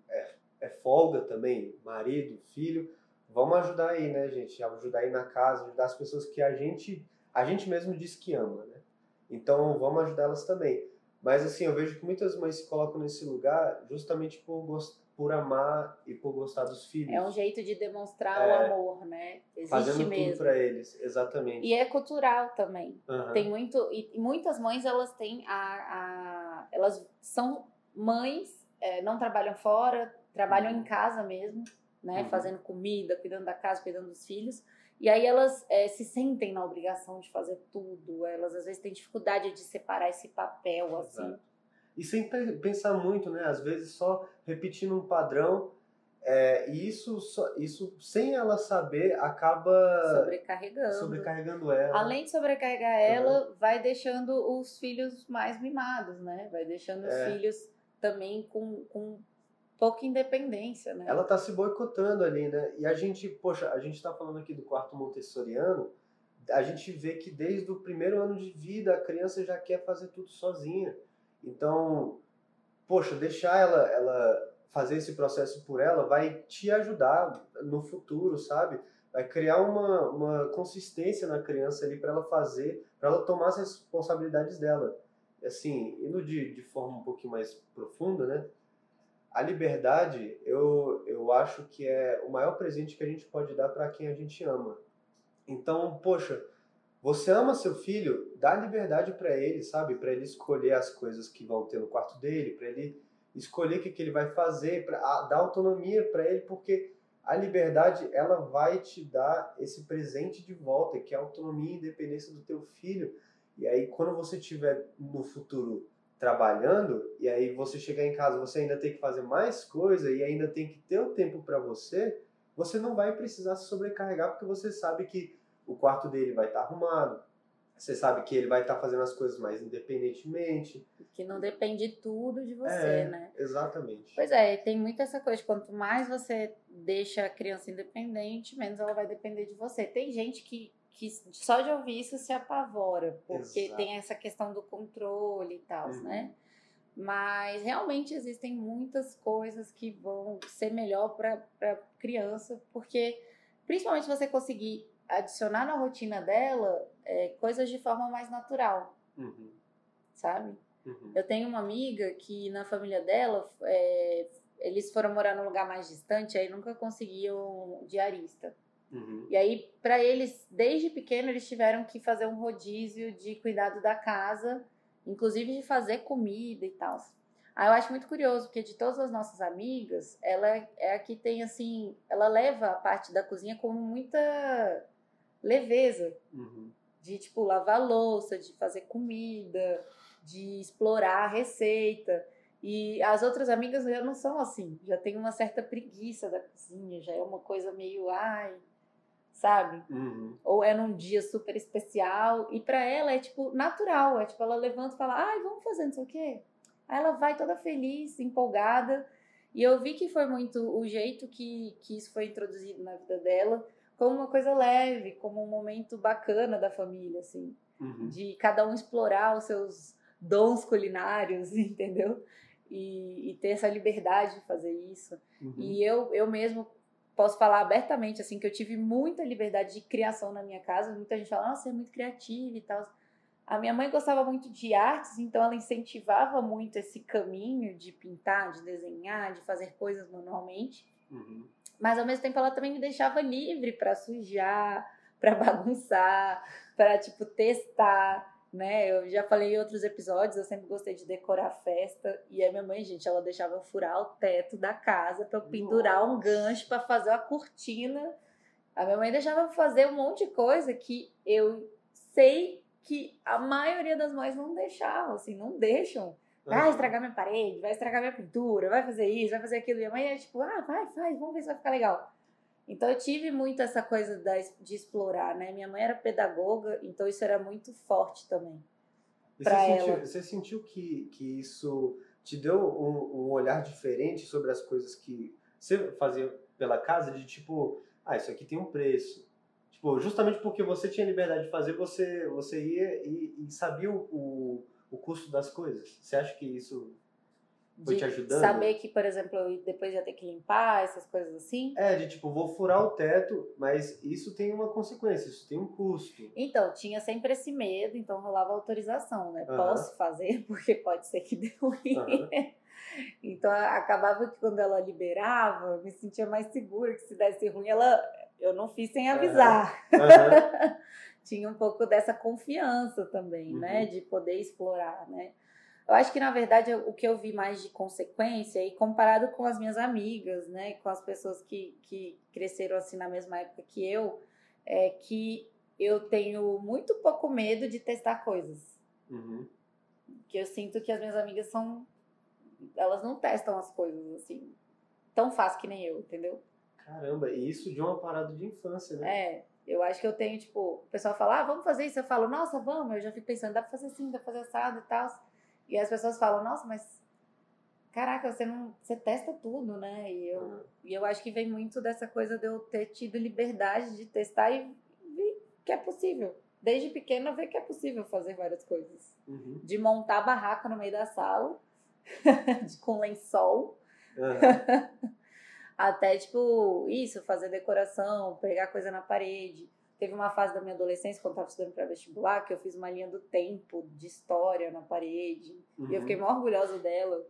é, é folga também, marido, filho, vamos ajudar aí, né, gente? Ajudar aí na casa, ajudar as pessoas que a gente, a gente mesmo diz que ama, né? Então vamos ajudar elas também. Mas assim, eu vejo que muitas mães se colocam nesse lugar justamente por, gos- por amar e por gostar dos filhos. É um jeito de demonstrar É. o amor, né? Existe fazendo tudo mesmo. pra eles, exatamente. E é cultural também. Aham. Tem muito. E e muitas mães, elas têm a. a- elas são mães, é, não trabalham fora, trabalham em casa mesmo, né? Uhum. Fazendo comida, cuidando da casa, cuidando dos filhos. E aí elas é, se sentem na obrigação de fazer tudo. Elas às vezes têm dificuldade de separar esse papel, assim. Exato. E sem pe- pensar muito, né? Às vezes só repetindo um padrão. é, e isso, isso, sem ela saber, acaba Sobrecarregando. sobrecarregando ela. Além de sobrecarregar ela, vai deixando os filhos mais mimados, né? Vai deixando os É. filhos também com, com pouca independência, né? Ela tá se boicotando ali, né? E a gente, poxa, a gente tá falando aqui do quarto montessoriano, a gente vê que desde o primeiro ano de vida a criança já quer fazer tudo sozinha. Então, poxa, deixar ela, ela fazer esse processo por ela vai te ajudar no futuro, sabe? Vai criar uma, uma consistência na criança ali para ela fazer, para ela tomar as responsabilidades dela. Assim, indo de, de forma um pouquinho mais profunda, né? A liberdade, eu, eu acho que é o maior presente que a gente pode dar para quem a gente ama. Então, poxa, você ama seu filho, dá liberdade para ele, sabe? Para ele escolher as coisas que vão ter no quarto dele, para ele escolher o que, que ele vai fazer, para dar autonomia para ele, porque a liberdade ela vai te dar esse presente de volta, que é a autonomia e independência do teu filho. E aí, quando você estiver no futuro trabalhando e aí você chegar em casa, você ainda tem que fazer mais coisa e ainda tem que ter o tempo para você, você não vai precisar se sobrecarregar porque você sabe que o quarto dele vai estar arrumado, você sabe que ele vai estar fazendo as coisas mais independentemente. Que não depende tudo de você, É. né? Exatamente. Pois é, tem muito essa coisa. Quanto mais você deixa a criança independente, menos ela vai depender de você. Tem gente que, que só de ouvir isso se apavora, porque Exato. tem essa questão do controle e tal, Uhum. né? Mas realmente existem muitas coisas que vão ser melhor para criança, porque principalmente você conseguir adicionar na rotina dela é, coisas de forma mais natural, Uhum. sabe? Uhum. Eu tenho uma amiga que na família dela, é, eles foram morar num lugar mais distante, aí nunca conseguiam diarista. Uhum. E aí, para eles, desde pequeno, eles tiveram que fazer um rodízio de cuidado da casa, inclusive de fazer comida e tal. Aí eu acho muito curioso, porque de todas as nossas amigas, ela é a que tem, assim, ela leva a parte da cozinha com muita leveza. Uhum. De, tipo, lavar louça, de fazer comida, de explorar a receita. E as outras amigas já não são assim, já tem uma certa preguiça da cozinha, já é uma coisa meio, ai, sabe? Uhum. Ou é num dia super especial e para ela é tipo natural, é tipo ela levanta e fala, ai, vamos fazer não sei o quê. Aí ela vai toda feliz, empolgada. E eu vi que foi muito o jeito que, que isso foi introduzido na vida dela, como uma coisa leve, como um momento bacana da família, assim. Uhum. De cada um explorar os seus dons culinários, entendeu? E, e ter essa liberdade de fazer isso. Uhum. E eu, eu mesmo posso falar abertamente, assim, que eu tive muita liberdade de criação na minha casa. Muita gente fala, nossa, você é muito criativa e tal. A minha mãe gostava muito de artes, então ela incentivava muito esse caminho de pintar, de desenhar, de fazer coisas manualmente. Uhum. Mas ao mesmo tempo ela também me deixava livre para sujar, para bagunçar, para tipo testar né? Eu já falei em outros episódios, eu sempre gostei de decorar a festa. E a minha mãe, gente, ela deixava eu furar o teto da casa para pendurar Nossa. um gancho para fazer uma cortina. A minha mãe deixava eu fazer um monte de coisa que eu sei que a maioria das mães não deixavam, assim, não deixam. Vai estragar minha parede, vai estragar minha pintura, vai fazer isso, vai fazer aquilo. E a mãe é tipo, ah, vai, faz, vamos ver se vai ficar legal. Então eu tive muito essa coisa da, de explorar, né? Minha mãe era pedagoga, então isso era muito forte também. Para ela. Sentiu, você sentiu que, que isso te deu um, um, olhar diferente sobre as coisas que você fazia pela casa, de tipo, ah, isso aqui tem um preço. Tipo, justamente porque você tinha liberdade de fazer, você, você ia e, e sabia o, o, o custo das coisas. Você acha que isso foi te ajudando? Saber que, por exemplo, eu depois ia ter que limpar, essas coisas assim? É, de tipo, vou furar o teto, mas isso tem uma consequência, isso tem um custo. Então, tinha sempre esse medo, então rolava autorização, né? Uhum. Posso fazer, porque pode ser que dê ruim. Uhum. Então, acabava que quando ela liberava, eu me sentia mais segura que se desse ruim, ela eu não fiz sem avisar. Uhum. tinha um pouco dessa confiança também, né? Uhum. De poder explorar, né? Eu acho que, na verdade, o que eu vi mais de consequência, e comparado com as minhas amigas, né, com as pessoas que, que cresceram assim na mesma época que eu, é que eu tenho muito pouco medo de testar coisas. Uhum. Que eu sinto que as minhas amigas são. Elas não testam as coisas assim, tão fácil que nem eu, entendeu? Caramba, e isso de uma parada de infância, né? É. Eu acho que eu tenho, tipo, o pessoal fala, ah, vamos fazer isso. Eu falo, nossa, vamos. Eu já fico pensando, dá pra fazer assim, dá pra fazer assado e tal. E as pessoas falam, nossa, mas caraca, você não. Você testa tudo, né? E eu, uhum. e eu acho que vem muito dessa coisa de eu ter tido liberdade de testar e ver que é possível. Desde pequena ver que é possível fazer várias coisas. Uhum. De montar barraca no meio da sala, de, com lençol. Uhum. Até, tipo, isso, fazer decoração, pegar coisa na parede. Teve uma fase da minha adolescência, quando eu estava estudando para vestibular, que eu fiz uma linha do tempo de história na parede. Uhum. E eu fiquei uhum. mó orgulhosa dela.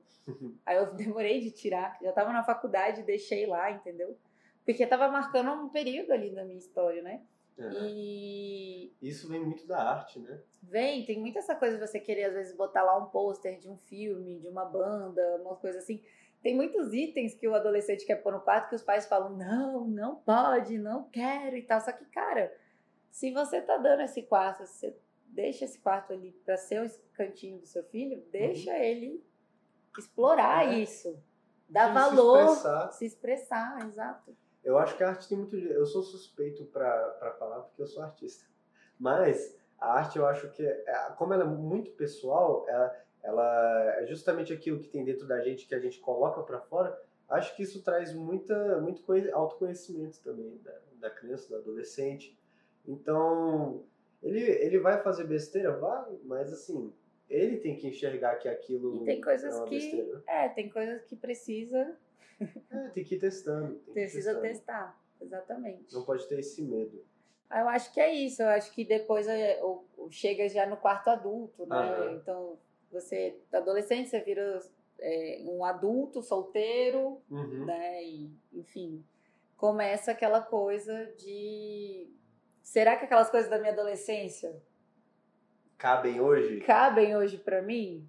Aí eu demorei de tirar, já estava na faculdade, deixei lá, entendeu? Porque estava marcando um período ali da minha história, né? Uhum. E. Isso vem muito da arte, né? Vem, tem muita essa coisa de você querer, às vezes, botar lá um pôster de um filme, de uma banda, uma coisa assim. Tem muitos itens que o adolescente quer pôr no quarto que os pais falam: não, não pode, não quero e tal. Só que, cara, se você tá dando esse quarto, você deixa esse quarto ali para ser o cantinho do seu filho, deixa uhum. ele explorar é. isso. Dá Sim, valor, se expressar. se expressar, exato. Eu acho que a arte tem muito. Eu sou suspeito para falar porque eu sou artista. Mas a arte eu acho que, é, como ela é muito pessoal, ela, ela é justamente aquilo que tem dentro da gente que a gente coloca para fora. Acho que isso traz muita, muito autoconhecimento também da, da criança, do adolescente. Então, ele, ele vai fazer besteira? Vai, mas assim, ele tem que enxergar que aquilo e tem coisas é que besteira. É, tem coisas que precisa. É, tem que ir testando. precisa testar, exatamente. Não pode ter esse medo. Ah, eu acho que é isso. Eu acho que depois é, chega já no quarto adulto, né? Então, Você, adolescente, você vira é, um adulto solteiro, Uhum. né? E, enfim, começa aquela coisa de. Será que aquelas coisas da minha adolescência Cabem hoje? cabem hoje pra mim?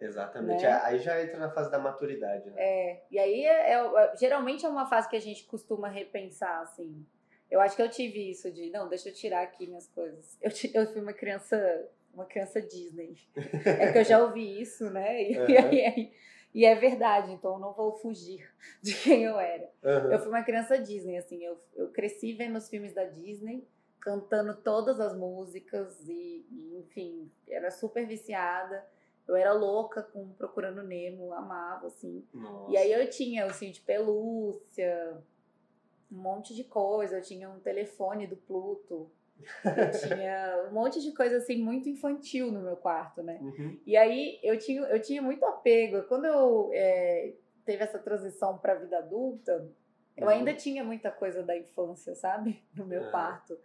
Exatamente. Né? Aí já entra na fase da maturidade, né? É, e aí é, é- geralmente é uma fase que a gente costuma repensar, assim. Eu acho que eu tive isso de, não, deixa eu tirar aqui minhas coisas. Eu, eu fui uma criança, uma criança Disney. É que eu já ouvi isso, né? E, Uhum. e aí- e é verdade, então eu não vou fugir de quem eu era. Aham. Eu fui uma criança Disney, assim, eu, eu cresci vendo os filmes da Disney, cantando todas as músicas e, e, enfim, era super viciada. Eu era louca com Procurando Nemo, amava, assim. Nossa. E aí eu tinha ursinho de pelúcia, um monte de coisa. Eu tinha um telefone do Pluto. Eu tinha um monte de coisa assim muito infantil no meu quarto, né? Uhum. E aí eu tinha, eu tinha muito apego. Quando eu é, teve essa transição para a vida adulta, eu Uhum. ainda tinha muita coisa da infância, sabe? No meu Ah. quarto.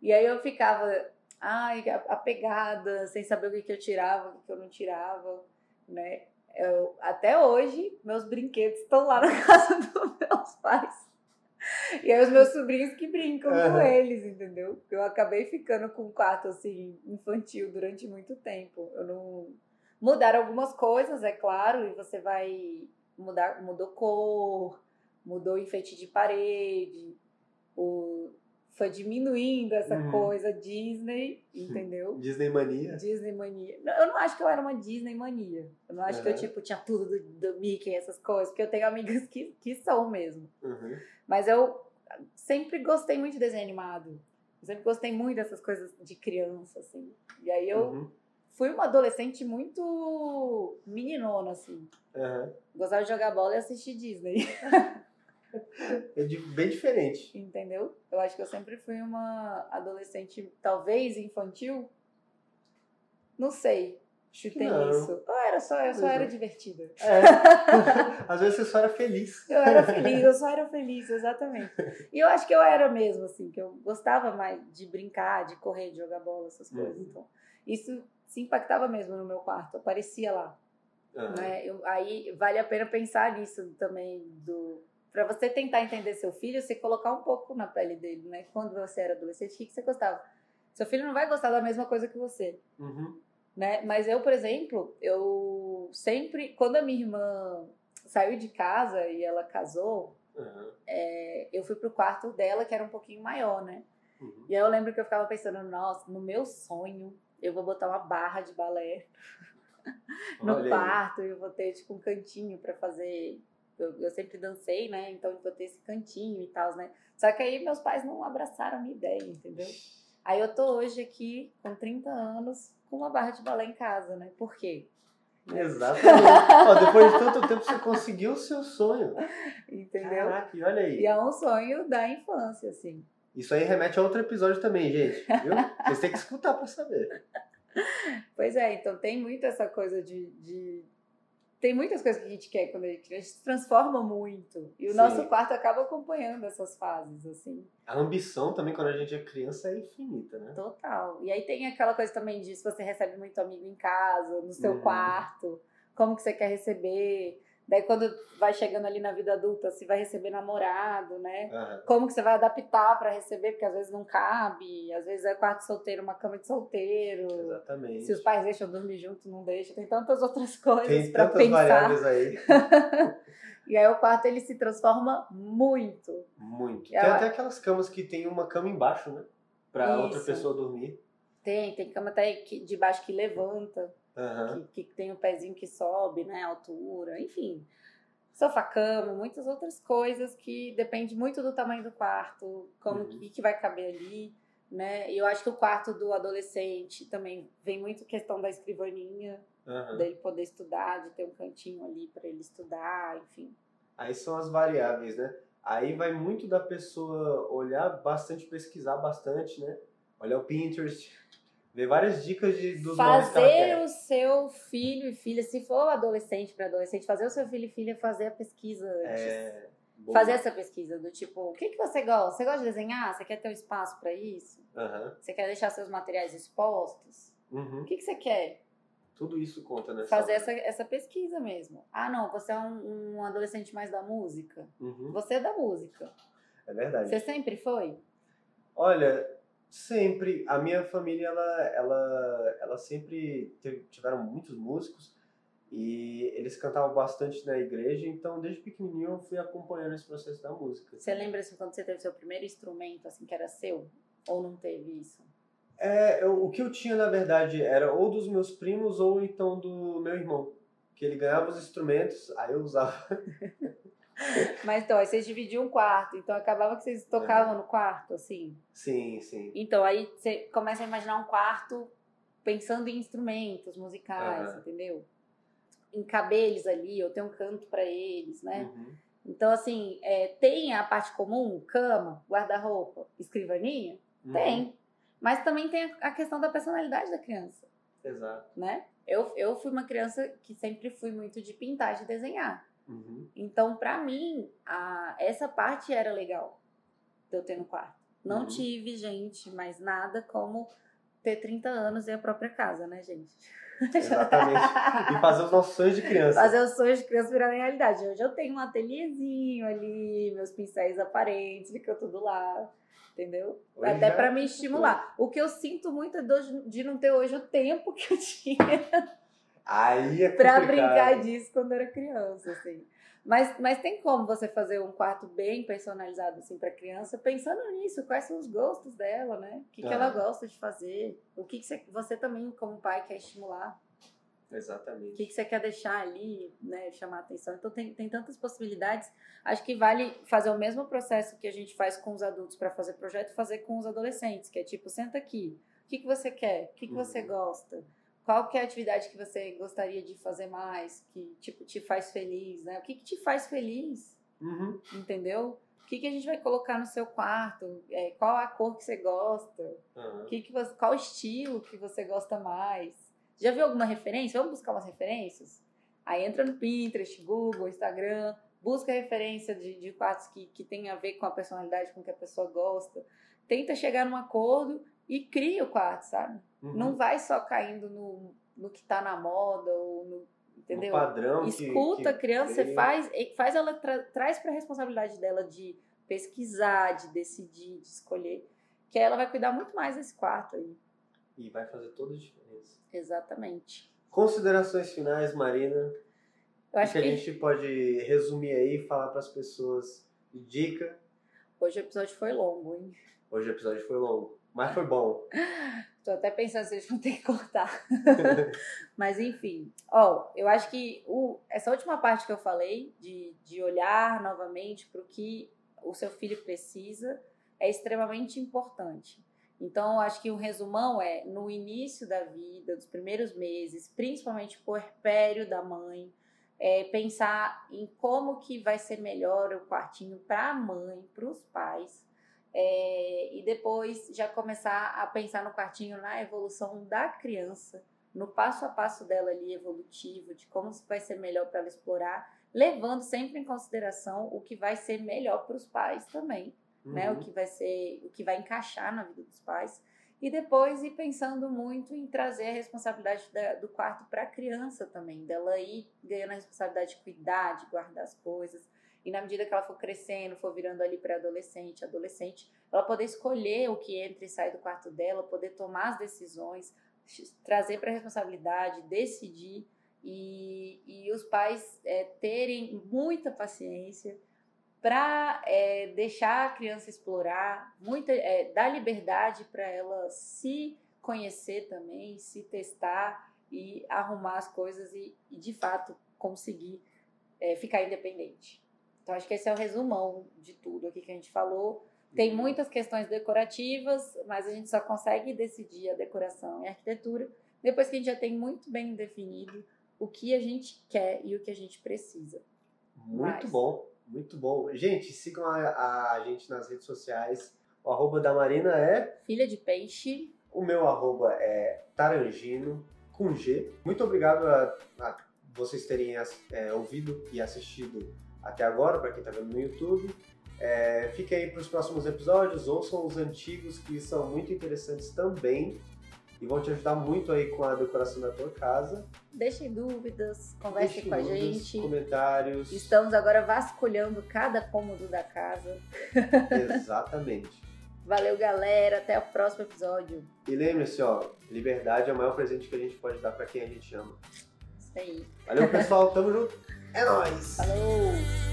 E aí eu ficava, ai, apegada, sem saber o que, que eu tirava, o que, que eu não tirava, né? Eu, até hoje, meus brinquedos estão lá na casa dos meus pais. E aí os meus sobrinhos que brincam com Aham. eles, entendeu? Eu acabei ficando com um quarto assim infantil durante muito tempo. Eu não mudaram algumas coisas, é claro, e você vai mudar, mudou cor, mudou enfeite de parede, o foi diminuindo essa Uhum. coisa Disney, entendeu? Disney mania. Disney mania. Eu não acho que eu era uma Disney mania. Eu não acho que eu, Aham. tipo, tinha tudo do, do Mickey, essas coisas, porque eu tenho amigas que, que são mesmo. Uhum. Mas eu sempre gostei muito de desenho animado. Eu sempre gostei muito dessas coisas de criança, assim. E aí eu Uhum. fui uma adolescente muito meninona, assim. Gostava de jogar bola e assistir Disney, É bem diferente. entendeu? Eu acho que eu sempre fui uma adolescente, talvez infantil. Não sei tem não. isso. Eu era só, eu só era divertida. É. Às vezes você só era feliz. Eu era feliz, eu só era feliz, exatamente. E eu acho que eu era mesmo, assim, que eu gostava mais de brincar, de correr, de jogar bola, essas coisas. Uhum. Então, isso se impactava mesmo no meu quarto, aparecia lá. Aham. né? Eu- aí vale a pena pensar nisso também, do para você tentar entender seu filho, você colocar um pouco na pele dele, né? Quando você era adolescente, o que, que você gostava? Seu filho não vai gostar da mesma coisa que você Uhum. né? Mas eu, por exemplo, eu sempre, quando a minha irmã saiu de casa e ela casou, Aham. é, eu fui pro quarto dela, que era um pouquinho maior, né? Uhum. E aí eu lembro que eu ficava pensando, nossa, no meu sonho, eu vou botar uma barra de balé no Olha aí. quarto, eu vou ter, tipo, um cantinho pra fazer... Eu, eu sempre dancei, né? Então eu vou ter esse cantinho e tal, né? Só que aí meus pais não abraçaram a minha ideia, entendeu? Aí eu tô hoje aqui, com 30 anos, com uma barra de balé em casa, né? Por quê? Exatamente. Ó, depois de tanto tempo você conseguiu o seu sonho. Entendeu? Caraca, e olha aí. E é um sonho da infância, assim. Isso aí remete a outro episódio também, gente. Viu? Vocês têm que escutar pra saber. Pois é, então tem muito essa coisa de. de- Tem muitas coisas que a gente quer quando a gente, a gente se transforma muito. E o Sim. nosso quarto acaba acompanhando essas fases, assim. A ambição também, quando a gente é criança, é infinita, né? Total. E aí tem aquela coisa também de se você recebe muito amigo em casa, no seu Uhum. quarto, como que você quer receber. Daí quando vai chegando ali na vida adulta, se vai receber namorado, né? Aham. como que você vai adaptar para receber, porque às vezes não cabe, às vezes é quarto solteiro, uma cama de solteiro. Exatamente. Se os pais deixam dormir junto, não deixam. Tem tantas outras coisas Tem para tantas pensar. variáveis aí. E aí o quarto ele se transforma muito. Muito. Eu- Tem até aquelas camas que tem uma cama embaixo, né? Pra outra pessoa dormir. Tem, tem cama até que, de baixo que levanta, Aham. que, que tem o pezinho que sobe, né, altura, enfim. Sofá-cama, muitas outras coisas que depende muito do tamanho do quarto, como Uhum. que, que vai caber ali, né? E eu acho que o quarto do adolescente também vem muito questão da escrivaninha, Aham. dele poder estudar, de ter um cantinho ali para ele estudar, enfim. Aí são as variáveis, né? Aí vai muito da pessoa olhar bastante, pesquisar bastante, né? Olhar o Pinterest, ver várias dicas de, dos fazer o seu filho e filha, se for adolescente para adolescente, fazer o seu filho e filha fazer a pesquisa antes. É, boa. Fazer essa pesquisa do tipo, o que, que você gosta? Você gosta de desenhar? Você quer ter um espaço para isso? Aham. Você quer deixar seus materiais expostos? Uhum. O que, que você quer? Tudo isso conta, né? Fazer essa, essa pesquisa mesmo. Ah, não, você é um, um adolescente mais da música. Uhum. Você é da música. É verdade. Você sempre foi? Olha, sempre. A minha família, ela, ela, ela sempre teve, tiveram muitos músicos e eles cantavam bastante na igreja, então desde pequenininho eu fui acompanhando esse processo da música. Você lembra assim, quando você teve seu primeiro instrumento, assim, que era seu? Ou não teve isso? É, eu, o que eu tinha, na verdade, era ou dos meus primos ou então do meu irmão. Que ele ganhava os instrumentos, aí eu usava. Mas então, aí vocês dividiam um quarto, então acabava que vocês tocavam é. no quarto, assim? Sim, sim. Então, aí você começa a imaginar um quarto pensando em instrumentos musicais, uhum. entendeu? Em cabelos ali, eu tenho um canto para eles, né? Uhum. Então, assim, é, tem a parte comum, cama, guarda-roupa, escrivaninha? Uhum. Tem. Mas também tem a questão da personalidade da criança. Exato. Né? Eu, eu fui uma criança que sempre fui muito de pintar, de desenhar. Uhum. Então, para mim, a, essa parte era legal de eu ter no quarto. Não uhum. tive, gente, mais nada como ter 30 anos e a própria casa, né, gente? Exatamente. e fazer os nossos sonhos de criança. Fazer os sonhos de criança virarem realidade. Hoje eu tenho um ateliêzinho ali, meus pincéis aparentes, fica tudo lá. Entendeu? Hoje Até para me estimular. O que eu sinto muito é de não ter hoje o tempo que eu tinha. Aí é pra brincar disso quando era criança, assim. Mas, mas tem como você fazer um quarto bem personalizado assim para criança, pensando nisso, quais são os gostos dela, né? O que, ah. que ela gosta de fazer, o que, que você, você também como pai quer estimular. Exatamente. O que, que você quer deixar ali, né? Chamar atenção. Então tem, tem tantas possibilidades. Acho que vale fazer o mesmo processo que a gente faz com os adultos para fazer projeto, fazer com os adolescentes, que é tipo, senta aqui. O que, que você quer? O que, que uhum. você gosta? Qual que é a atividade que você gostaria de fazer mais, que tipo te faz feliz, né? O que, que te faz feliz? Uhum. Entendeu? O que, que a gente vai colocar no seu quarto? É, qual a cor que você gosta? Uhum. Que que você, qual estilo que você gosta mais? Já viu alguma referência? Vamos buscar umas referências? Aí entra no Pinterest, Google, Instagram, busca referência de, de quartos que, que tem a ver com a personalidade, com o que a pessoa gosta. Tenta chegar num acordo e cria o quarto, sabe? Uhum. Não vai só caindo no, no que tá na moda ou no. Entendeu? No padrão. Escuta que, a criança, você faz, faz ela tra, traz para a responsabilidade dela de pesquisar, de decidir, de escolher, que ela vai cuidar muito mais desse quarto aí. E vai fazer toda a diferença. Exatamente. Considerações finais, Marina. Eu acho que, que a gente pode resumir aí e falar para as pessoas dica. Hoje o episódio foi longo, hein? Hoje o episódio foi longo. Mas foi bom. Tô até pensando se gente não tem que cortar. Mas enfim, ó, eu acho que o, essa última parte que eu falei, de, de olhar novamente para o que o seu filho precisa, é extremamente importante. Então, eu acho que o resumão é, no início da vida, dos primeiros meses, principalmente o puerpério da mãe, é pensar em como que vai ser melhor o quartinho para a mãe, para os pais, é, e depois já começar a pensar no quartinho na evolução da criança, no passo a passo dela ali evolutivo, de como vai ser melhor para ela explorar, levando sempre em consideração o que vai ser melhor para os pais também, uhum. né? O que vai ser, o que vai encaixar na vida dos pais. E depois ir pensando muito em trazer a responsabilidade da, do quarto para a criança também, dela ir ganhando a responsabilidade de cuidar, de guardar as coisas, e na medida que ela for crescendo, for virando ali para adolescente, adolescente, ela poder escolher o que entra e sai do quarto dela, poder tomar as decisões, trazer para a responsabilidade, decidir e, e os pais é, terem muita paciência para é, deixar a criança explorar, muita, é, dar liberdade para ela se conhecer também, se testar e arrumar as coisas e, e de fato conseguir é, ficar independente. Então, acho que esse é o resumão de tudo aqui que a gente falou. Tem muitas questões decorativas, mas a gente só consegue decidir a decoração e a arquitetura depois que a gente já tem muito bem definido o que a gente quer e o que a gente precisa. Muito mas... bom, muito bom. Gente, sigam a, a, gente nas redes sociais. O arroba da Marina é... Filha de Peixe. O meu arroba é Tarangino, com G. Muito obrigado a, a vocês terem é, ouvido e assistido até agora, para quem está vendo no YouTube. É, fique aí para os próximos episódios, ouçam os antigos que são muito interessantes também. e vão te ajudar muito aí com a decoração da tua casa. Deixem dúvidas, conversem com a gente. Comentários. Estamos agora vasculhando cada cômodo da casa. Exatamente. Valeu, galera. Até o próximo episódio. E lembre-se, ó, liberdade é o maior presente que a gente pode dar pra quem a gente ama. Isso aí. Valeu, pessoal. Tamo junto. É nóis. Falou!